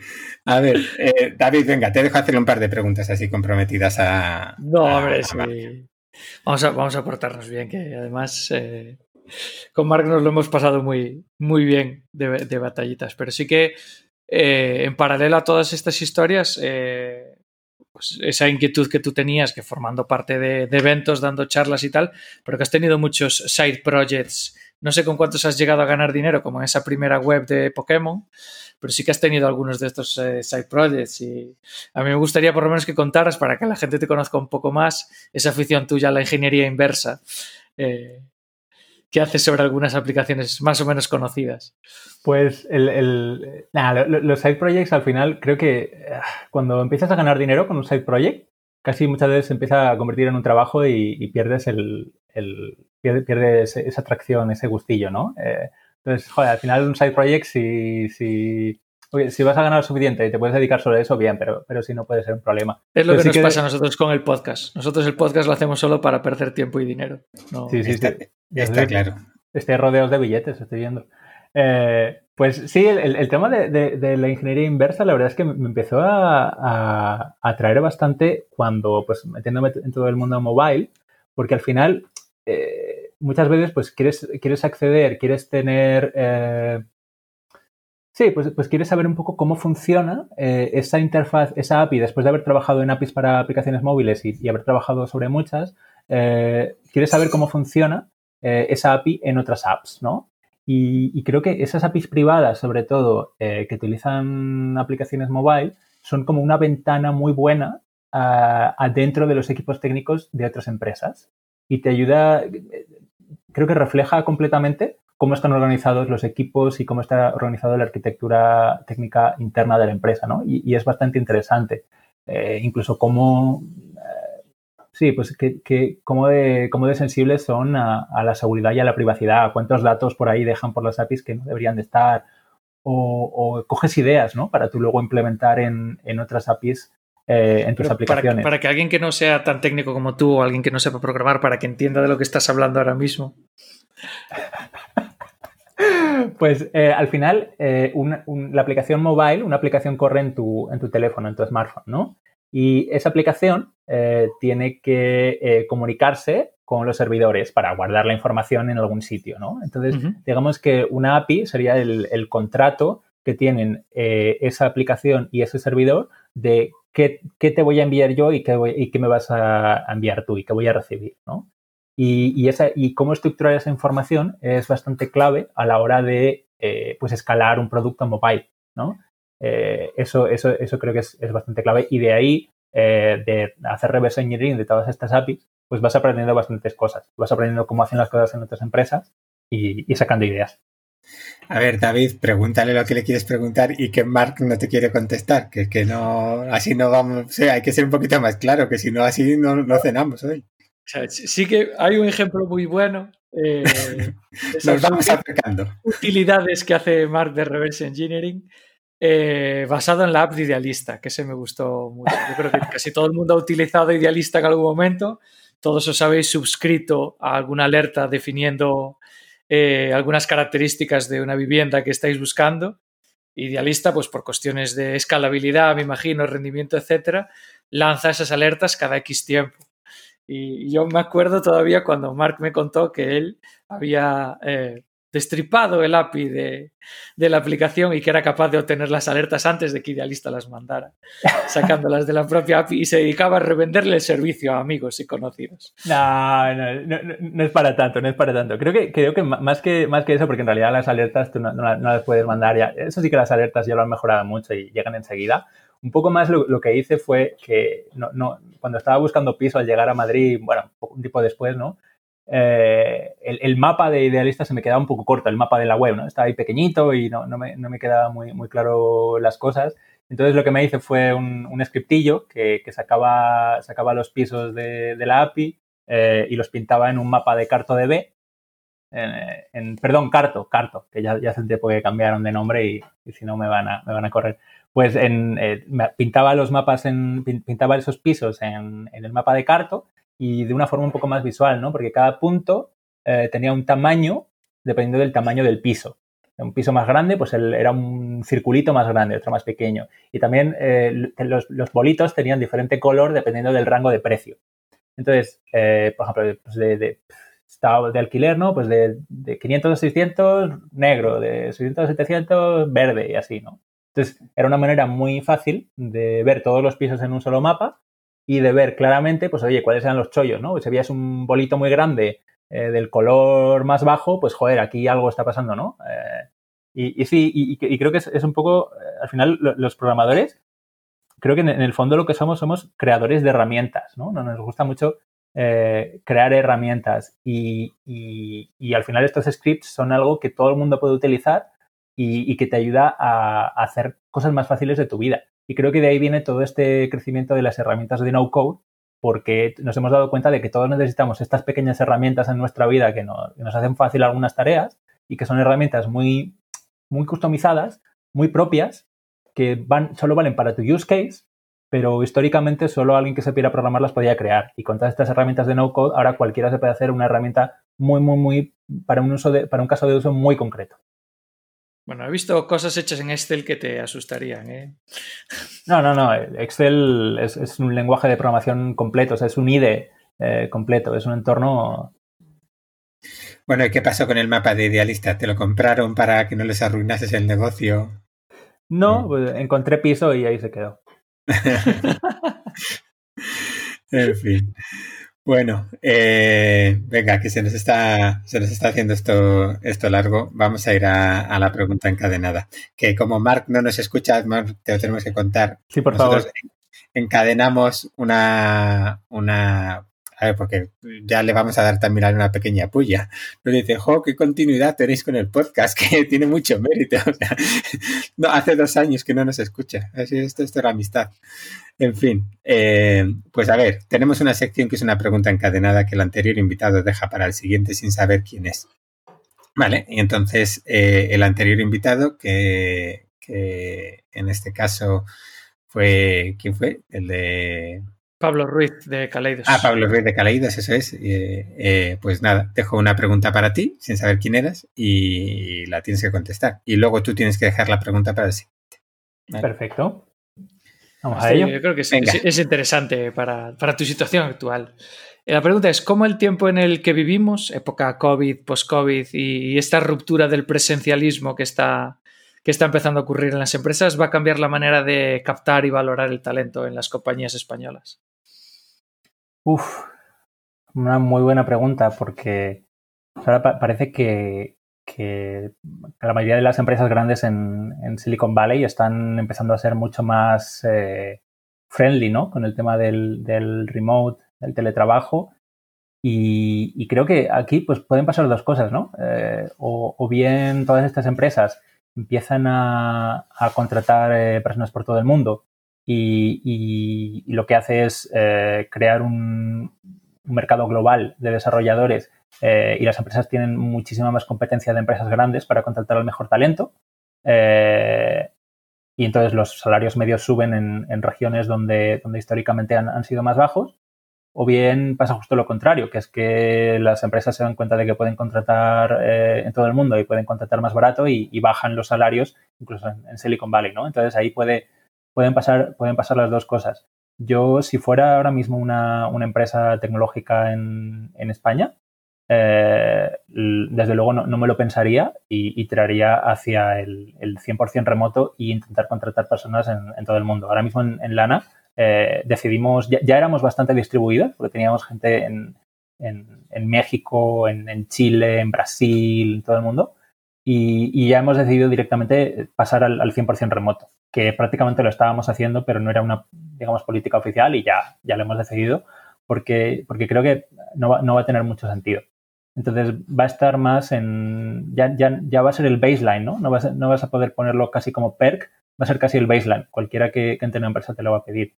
A ver, eh, David, venga, te dejo hacerle un par de preguntas así comprometidas a... No, hombre, a, sí. Vamos a, vamos a portarnos bien, que además... Eh con Mark nos lo hemos pasado muy, muy bien de, de batallitas, pero sí que eh, en paralelo a todas estas historias, eh, pues esa inquietud que tú tenías, que formando parte de, eventos, dando charlas y tal, pero que has tenido muchos side projects. No sé con cuántos has llegado a ganar dinero, como en esa primera web de Pokémon, pero sí que has tenido algunos de estos eh, side projects. Y a mí me gustaría por lo menos que contaras para que la gente te conozca un poco más esa afición tuya la ingeniería inversa. Que haces sobre algunas aplicaciones más o menos conocidas. Pues el, los side projects al final creo que ah, cuando empiezas a ganar dinero con un side project, casi muchas veces se empieza a convertir en un trabajo y, pierdes el, pierdes, esa atracción, ese gustillo, ¿no? Eh, entonces, joder, al final un side project si, si si vas a ganar suficiente y te puedes dedicar solo a eso, bien, pero, pero si no puede ser un problema. Es lo que nos pasa a nosotros con el podcast. Nosotros el podcast lo hacemos solo para perder tiempo y dinero. Sí, sí, está, está claro. Estoy rodeados de billetes, estoy viendo. Eh, pues sí, el, tema de, la ingeniería inversa, la verdad es que me empezó a, atraer bastante cuando, pues, metiéndome en todo el mundo mobile, porque al final, eh, muchas veces, pues, quieres, quieres acceder, quieres tener eh, Sí, pues, pues quieres saber un poco cómo funciona esa interfaz, esa API, después de haber trabajado en APIs para aplicaciones móviles y, haber trabajado sobre muchas, quieres saber cómo funciona eh, esa API en otras apps, ¿no? Y, creo que esas APIs privadas, sobre todo, que utilizan aplicaciones mobile, son como una ventana muy buena adentro de los equipos técnicos de otras empresas. Y te ayuda, creo que refleja completamente cómo están organizados los equipos y cómo está organizada la arquitectura técnica interna de la empresa, ¿no? Y, es bastante interesante. Eh, incluso cómo, eh, sí, pues que, cómo, de, cómo de sensibles son a, la seguridad y a la privacidad, cuántos datos por ahí dejan por las APIs que no deberían de estar, o, coges ideas, ¿no? Para tú luego implementar en, otras APIs eh, en tus aplicaciones. para, que alguien que no sea tan técnico como tú o alguien que no sepa programar, para que entienda de lo que estás hablando ahora mismo. Pues eh, al final, eh, la aplicación mobile, una aplicación corre en tu, en tu teléfono, en tu smartphone, ¿no? Y esa aplicación eh, tiene que comunicarse con los servidores para guardar la información en algún sitio, ¿no? Entonces, digamos que una API sería el, contrato que tienen esa aplicación y ese servidor de qué, te voy a enviar yo y qué, y qué me vas a enviar tú y qué voy a recibir, ¿no? Y, esa, y cómo estructurar esa información es bastante clave a la hora de eh, pues escalar un producto mobile, ¿no? Eh, eso, eso, eso creo que es, bastante clave y de ahí, eh, de hacer reverse engineering de todas estas APIs, pues vas aprendiendo bastantes cosas. Vas aprendiendo cómo hacen las cosas en otras empresas y, sacando ideas. A ver, David, pregúntale lo que le quieres preguntar y que Mark no te quiere contestar, que, que no, así no vamos, hay que ser un poquito más claro, que si no, así no, no cenamos hoy sí que hay un ejemplo muy bueno. Eh, Nos vamos acercando. Utilidades que hace Mark de Reverse Engineering. Eh, basado en la app de Idealista, que se me gustó mucho. Yo creo que casi todo el mundo ha utilizado Idealista en algún momento. Todos os habéis suscrito a alguna alerta definiendo eh, algunas características de una vivienda que estáis buscando. Idealista, pues por cuestiones de escalabilidad, me imagino, rendimiento, etcétera, lanza esas alertas cada X tiempo. Y yo me acuerdo todavía cuando Mark me contó que él había eh, destripado el API de, la aplicación y que era capaz de obtener las alertas antes de que Idealista las mandara, sacándolas de la propia API y se dedicaba a revenderle el servicio a amigos y conocidos. No, no, no, es para tanto, no es para tanto. Creo que, creo que más que, más que eso, porque en realidad las alertas tú no, las puedes mandar ya. Eso sí que las alertas ya lo han mejorado mucho y llegan enseguida. Un poco más lo, que hice fue que no, cuando estaba buscando piso al llegar a Madrid, bueno, un tiempo después, ¿no? Eh, el, mapa de idealista se me quedaba un poco corto, el mapa de la web, ¿no? Estaba ahí pequeñito y no, me, no me, quedaba muy, muy claro las cosas. Entonces lo que me hice fue un, un scriptillo que, sacaba, sacaba los pisos de, la API eh, y los pintaba en un mapa de CartoDB. En, en, perdón, Carto, Carto, que ya, ya hace tiempo que cambiaron de nombre y, y si no me van a, me van a correr pues en, eh, pintaba los mapas, en, pintaba esos pisos en, el mapa de Carto y de una forma un poco más visual, ¿no? Porque cada punto eh, tenía un tamaño dependiendo del tamaño del piso. Un piso más grande, pues era un circulito más grande, otro más pequeño. Y también eh, los, bolitos tenían diferente color dependiendo del rango de precio. Entonces, por ejemplo, pues de, de, de alquiler, ¿no? Pues de, de 500 a 600, negro, de 600 a 700, verde y así, ¿no? Entonces, era una manera muy fácil de ver todos los pisos en un solo mapa y de ver claramente, pues, oye, cuáles eran los chollos, ¿no? Si veías un bolito muy grande eh, del color más bajo, pues, joder, aquí algo está pasando, ¿no? Eh, y, sí, y, creo que es, un poco, eh, al final, los programadores, creo que en, el fondo lo que somos somos creadores de herramientas, ¿no? Nos gusta mucho crear herramientas y, al final estos scripts son algo que todo el mundo puede utilizar y, que te ayuda a, hacer cosas más fáciles de tu vida. Y creo que de ahí viene todo este crecimiento de las herramientas de no code, porque nos hemos dado cuenta de que todos necesitamos estas pequeñas herramientas en nuestra vida que nos, hacen fácil algunas tareas y que son herramientas muy, muy customizadas, muy propias, que van, solo valen para tu use case pero históricamente solo alguien que se programar programarlas podía crear. Y con todas estas herramientas de no-code, ahora cualquiera se puede hacer una herramienta muy, muy, muy, para un, uso de, para un caso de uso muy concreto. Bueno, he visto cosas hechas en Excel que te asustarían. ¿eh? No, no, no. Excel es, un lenguaje de programación completo, o sea, es un IDE eh, completo, es un entorno. Bueno, ¿y qué pasó con el mapa de idealista? ¿Te lo compraron para que no les arruinases el negocio? No, pues encontré piso y ahí se quedó. en fin. Bueno, eh, venga, que se nos está, se nos está haciendo esto, esto largo. Vamos a ir a, la pregunta encadenada. Que como Mark no nos escucha, Mark, te lo tenemos que contar. Sí, por favor. Encadenamos una, una porque ya le vamos a dar también una pequeña puya. Nos dice, jo, qué continuidad tenéis con el podcast, que tiene mucho mérito. no, hace dos años que no nos escucha. Así, esto, esto era amistad. En fin, eh, pues a ver, tenemos una sección que es una pregunta encadenada que el anterior invitado deja para el siguiente sin saber quién es. Vale, y entonces eh, el anterior invitado, que, que en este caso fue, ¿quién fue? El de Pablo Ruiz de Caleidos. Ah, Pablo Ruiz de Caleidos, eso es. Eh, eh, pues nada, dejo una pregunta para ti, sin saber quién eras, y la tienes que contestar. Y luego tú tienes que dejar la pregunta para el siguiente. Perfecto. Vamos a ello. Yo creo que es, interesante para, tu situación actual. Eh, la pregunta es, ¿cómo el tiempo en el que vivimos, época COVID, post-COVID y esta ruptura del presencialismo que está, que está empezando a ocurrir en las empresas va a cambiar la manera de captar y valorar el talento en las compañías españolas? Uf, una muy buena pregunta porque ahora parece que, la mayoría de las empresas grandes en, Silicon Valley están empezando a ser mucho más eh, friendly, ¿no? Con el tema del, remote, del teletrabajo. Y, creo que aquí pues pueden pasar dos cosas, ¿no? Eh, o, bien todas estas empresas empiezan a, contratar eh, personas por todo el mundo y, lo que hace es eh, crear un, mercado global de desarrolladores eh, y las empresas tienen muchísima más competencia de empresas grandes para contratar al mejor talento. Eh, y entonces los salarios medios suben en, regiones donde, donde históricamente han, sido más bajos. O bien pasa justo lo contrario, que es que las empresas se dan cuenta de que pueden contratar en todo el mundo y pueden contratar más barato y, bajan los salarios, incluso en, en Silicon Valley, ¿no? Entonces ahí puede, pueden pasar, pueden pasar las dos cosas. Yo, si fuera ahora mismo una, empresa tecnológica en, España, eh, desde luego no, me lo pensaría y, tiraría hacia el, el, 100% remoto e intentar contratar personas en, todo el mundo. Ahora mismo en, Lana eh, decidimos, ya, éramos bastante distribuidos porque teníamos gente en, México, en, Chile, en Brasil, en todo el mundo. Y, ya hemos decidido directamente pasar al, al 100% remoto que prácticamente lo estábamos haciendo, pero no era una, digamos, política oficial y ya, ya lo hemos decidido porque, porque creo que no va, no va a tener mucho sentido. Entonces va a estar más en, ya, ya, ya va a ser el baseline, ¿no? No vas, no vas a poder ponerlo casi como perk, va a ser casi el baseline. Cualquiera que, que entre en una empresa te lo va a pedir.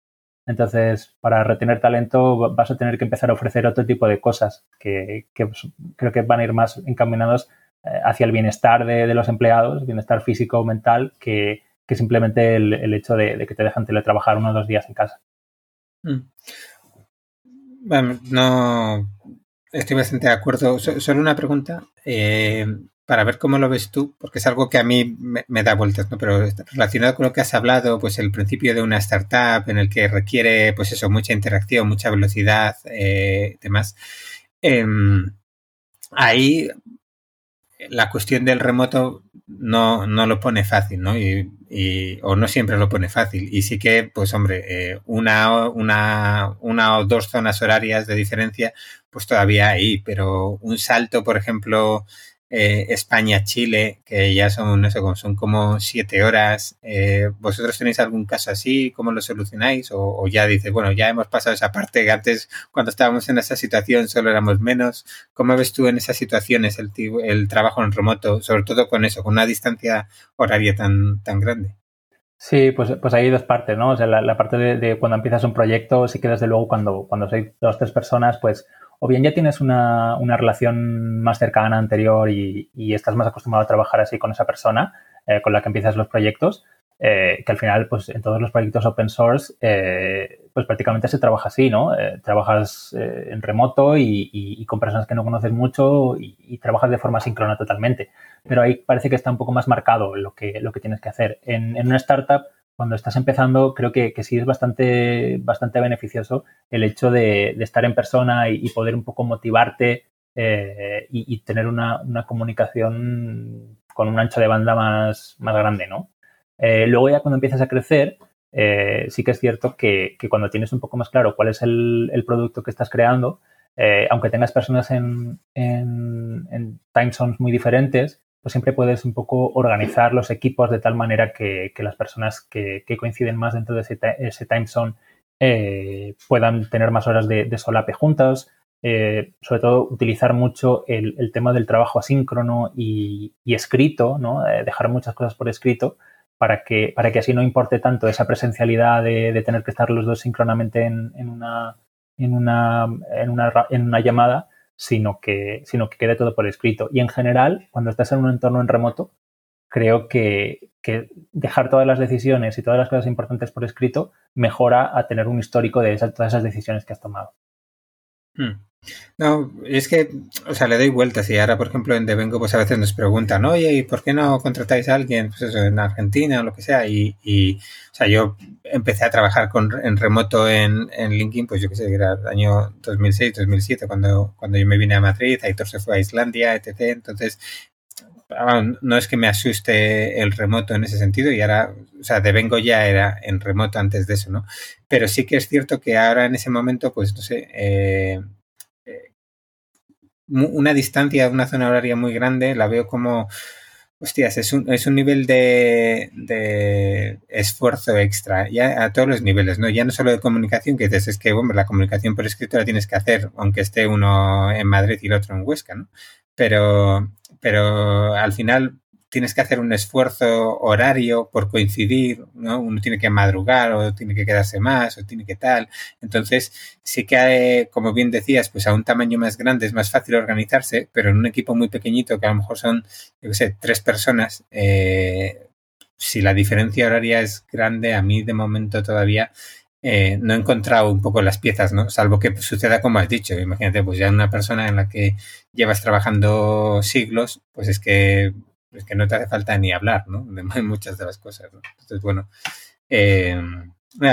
Entonces, para retener talento vas a tener que empezar a ofrecer otro tipo de cosas que, que creo que van a ir más encaminados eh, hacia el bienestar de, de, los empleados, bienestar físico o mental, que, que simplemente el, hecho de, que te dejan teletrabajar uno o dos días en casa. Mm. Bueno, no estoy bastante de acuerdo. Solo una pregunta eh, para ver cómo lo ves tú, porque es algo que a mí me, da vueltas, ¿no? Pero relacionado con lo que has hablado, pues el principio de una startup en el que requiere, pues eso, mucha interacción, mucha velocidad, eh, demás. Em, ahí la cuestión del remoto no, no lo pone fácil, ¿no? Y, o no siempre lo pone fácil. Y sí que, pues hombre, eh, una, una, una o dos zonas horarias de diferencia, pues todavía hay, pero un salto, por ejemplo, eh, España-Chile, que ya son, no sé, son como siete horas. Eh, ¿Vosotros tenéis algún caso así? ¿Cómo lo solucionáis? O, ya dices, bueno, ya hemos pasado esa parte que antes, cuando estábamos en esa situación, solo éramos menos. ¿Cómo ves tú en esas situaciones el, trabajo en remoto, sobre todo con eso, con una distancia horaria tan, tan grande? Sí, pues, pues hay dos partes, ¿no? O sea, la, parte de, cuando empiezas un proyecto, sí que desde luego cuando, cuando sois dos tres personas, pues o bien ya tienes una, una relación más cercana anterior y, estás más acostumbrado a trabajar así con esa persona eh, con la que empiezas los proyectos, eh, que al final, pues en todos los proyectos open source, eh, pues prácticamente se trabaja así, ¿no? trabajas en remoto y, y, con personas que no conoces mucho y, trabajas de forma síncrona totalmente. Pero ahí parece que está un poco más marcado lo que, lo que tienes que hacer. En, en una startup, cuando estás empezando, creo que, sí es bastante, bastante beneficioso el hecho de, estar en persona y, poder un poco motivarte eh, y, tener una, comunicación con un ancho de banda más, más grande, ¿no? Eh, luego ya cuando empiezas a crecer, eh, sí que es cierto que, cuando tienes un poco más claro cuál es el, producto que estás creando, aunque tengas personas en, en, en time zones muy diferentes, pues siempre puedes un poco organizar los equipos de tal manera que, las personas que, coinciden más dentro de ese, time zone eh, puedan tener más horas de, solape juntas. Eh, sobre todo utilizar mucho el, tema del trabajo asíncrono y, escrito, ¿no? Eh, dejar muchas cosas por escrito para que, para que así no importe tanto esa presencialidad de, tener que estar los dos síncronamente en, una, en, una, en, una, en una llamada, sino que, sino que quede todo por escrito. Y en general, cuando estás en un entorno en remoto, creo que, dejar todas las decisiones y todas las cosas importantes por escrito mejora a tener un histórico de todas esas decisiones que has tomado. Hmm. No, es que, o sea, le doy vueltas y ahora, por ejemplo, en Devengo, pues a veces nos preguntan, oye, ¿y por qué no contratáis a alguien, pues en Argentina o lo que sea? Y, o sea, yo empecé a trabajar con, en remoto en, en LinkedIn, pues yo qué sé, era el año 2006, 2007, cuando, cuando yo me vine a Madrid, Aitor se fue a Islandia, etc. Entonces, no es que me asuste el remoto en ese sentido y ahora, o sea, Devengo ya era en remoto antes de eso, ¿no? Pero sí que es cierto que ahora en ese momento, pues no sé, eh, una distancia, una zona horaria muy grande, la veo como, hostias, es un, es un nivel de, de, esfuerzo extra, ya a todos los niveles, ¿no? Ya no solo de comunicación, que dices, es que, bueno, la comunicación por escrito la tienes que hacer, aunque esté uno en Madrid y el otro en Huesca, ¿no? Pero, pero al final tienes que hacer un esfuerzo horario por coincidir, ¿no? Uno tiene que madrugar o tiene que quedarse más o tiene que tal. Entonces, sí que, hay, como bien decías, pues a un tamaño más grande es más fácil organizarse, pero en un equipo muy pequeñito, que a lo mejor son, yo sé, tres personas, eh, si la diferencia horaria es grande, a mí de momento todavía eh, no he encontrado un poco las piezas, ¿no? Salvo que suceda como has dicho. Imagínate, pues ya una persona en la que llevas trabajando siglos, pues es que es que no te hace falta ni hablar, ¿no? De muchas de las cosas, ¿no? Entonces, bueno, eh,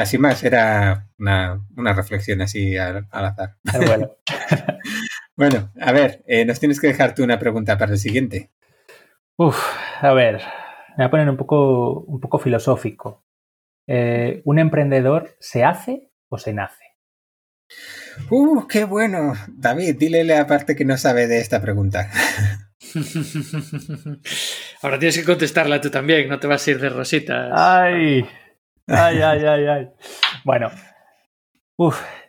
sin más, era una, reflexión así al, azar. Bueno. bueno, a ver, eh, nos tienes que dejar tú una pregunta para el siguiente. Uf, a ver, me voy a poner un poco, un poco filosófico. Eh, ¿Un emprendedor se hace o se nace? ¡Uh, qué bueno! David, dile la parte que no sabe de esta pregunta. Ahora tienes que contestarla tú también, no te vas a ir de rositas. Ay, ay, ay, ay. Bueno,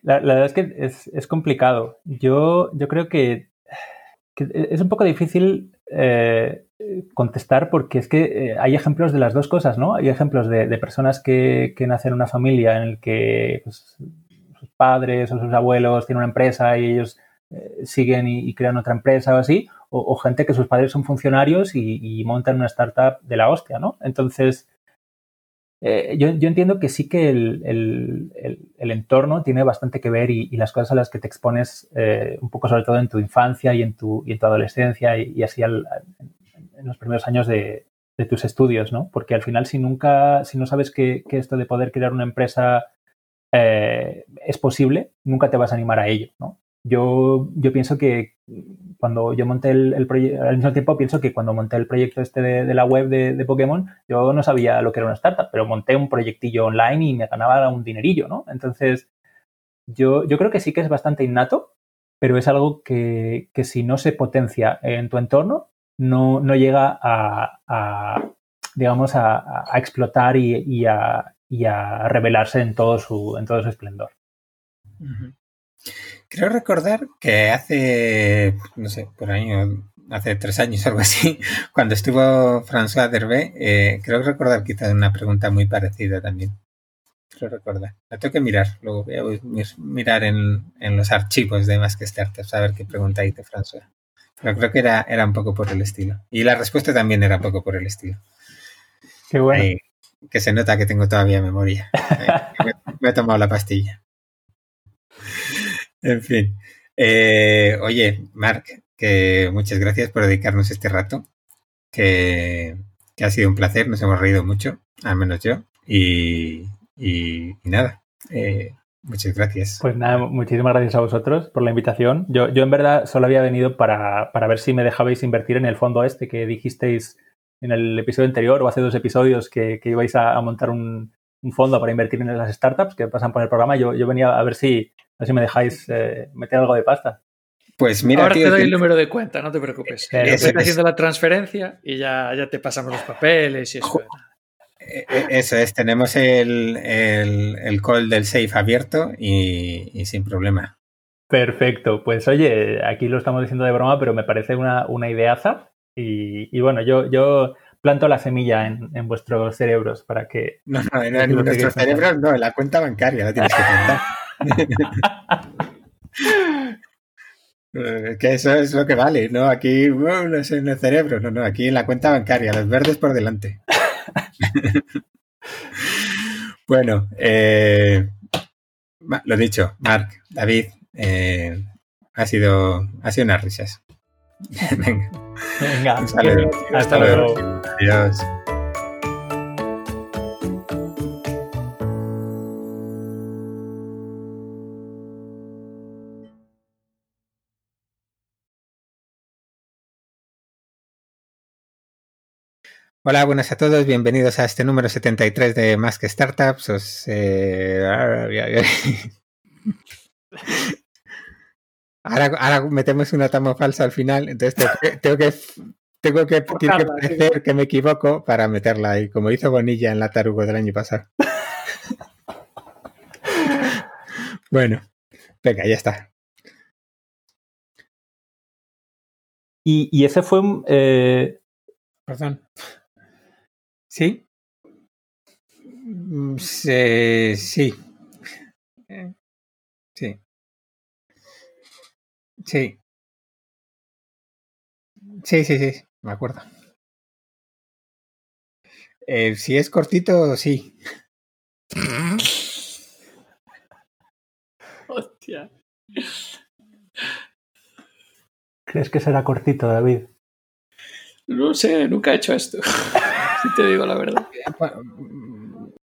la, verdad es que es, complicado. Yo, yo creo que, es un poco difícil eh, contestar porque es que eh, hay ejemplos de las dos cosas, ¿no? Hay ejemplos de, personas que, nacen en una familia en el que pues, sus padres o sus abuelos tienen una empresa y ellos eh, siguen y, crean otra empresa o así, o, gente que sus padres son funcionarios y, montan una startup de la hostia, ¿no? Entonces, eh, yo, entiendo que sí que el, entorno tiene bastante que ver y, las cosas a las que te expones eh, un poco sobre todo en tu infancia y en tu, y en tu adolescencia y, así en los primeros años de, tus estudios, ¿no? Porque al final si nunca, si no sabes que, esto de poder crear una empresa es posible, nunca te vas a animar a ello, ¿no? Yo, yo pienso que cuando yo monté el, proyecto, al mismo tiempo pienso que cuando monté el proyecto este de, la web de, Pokémon, yo no sabía lo que era una startup, pero monté un proyectillo online y me ganaba un dinerillo, ¿no? Entonces, yo, yo creo que sí que es bastante innato, pero es algo que, que si no se potencia en tu entorno, no, no llega a, digamos, a, explotar y, a, revelarse en todo su, en todo su esplendor. Creo recordar que hace, no sé, por año, hace tres años o algo así, cuando estuvo François Derbe, eh, creo recordar quizás una pregunta muy parecida también. Creo recordar. La tengo que mirar, luego voy a mirar en, los archivos de Más que Startups a ver qué pregunta hizo François. Pero creo que era, era un poco por el estilo. Y la respuesta también era un poco por el estilo. Qué bueno. que se nota que tengo todavía memoria. me, he tomado la pastilla. En fin. Eh, oye, Marc, que muchas gracias por dedicarnos este rato. Que, ha sido un placer, nos hemos reído mucho, al menos yo. Y, nada, eh, muchas gracias. Pues nada, muchísimas gracias a vosotros por la invitación. Yo, yo en verdad solo había venido para, ver si me dejabais invertir en el fondo este que dijisteis en el episodio anterior o hace dos episodios que, ibais a, montar un, fondo para invertir en las startups que pasan por el programa. Yo, yo venía a ver si, a ver si me dejáis eh, meter algo de pasta. Pues mira, Ahora te doy el número de cuenta, no te preocupes. Estoy haciendo la transferencia y ya, ya te pasamos los papeles y eso. Eh, eh, eso es, tenemos el, el, call del safe abierto y, sin problema. Perfecto, pues oye, aquí lo estamos diciendo de broma, pero me parece una, una ideaza y, y, bueno, yo, yo planto la semilla en, en, vuestros cerebros para que... No, no, en, nuestros cerebros no, en la cuenta bancaria la tienes que. Eh, que eso es lo que vale, ¿no? Aquí no es en el cerebro, no, no, aquí en la cuenta bancaria, los verdes por delante. bueno, eh, lo dicho, Marc, David, eh, ha sido ha sido unas risas. Venga. Venga. Hasta, luego. Adiós. Hola, buenas a todos, bienvenidos a este número 73 de Más que Startups. Eh, ahora, metemos una tamo falsa al final, entonces tengo que, tengo que, que que me equivoco para meterla ahí, como hizo Bonilla en la Tarugo del año pasado. bueno, venga, ya está. Y, ese fue... Eh... Perdón. ¿Sí? Mm, sí. Sí. Sí. Sí. Sí, sí, sí, me acuerdo. Eh, si es cortito, sí. Hostia. ¿Crees que será cortito, David? No sé, nunca he hecho esto. si te digo la verdad.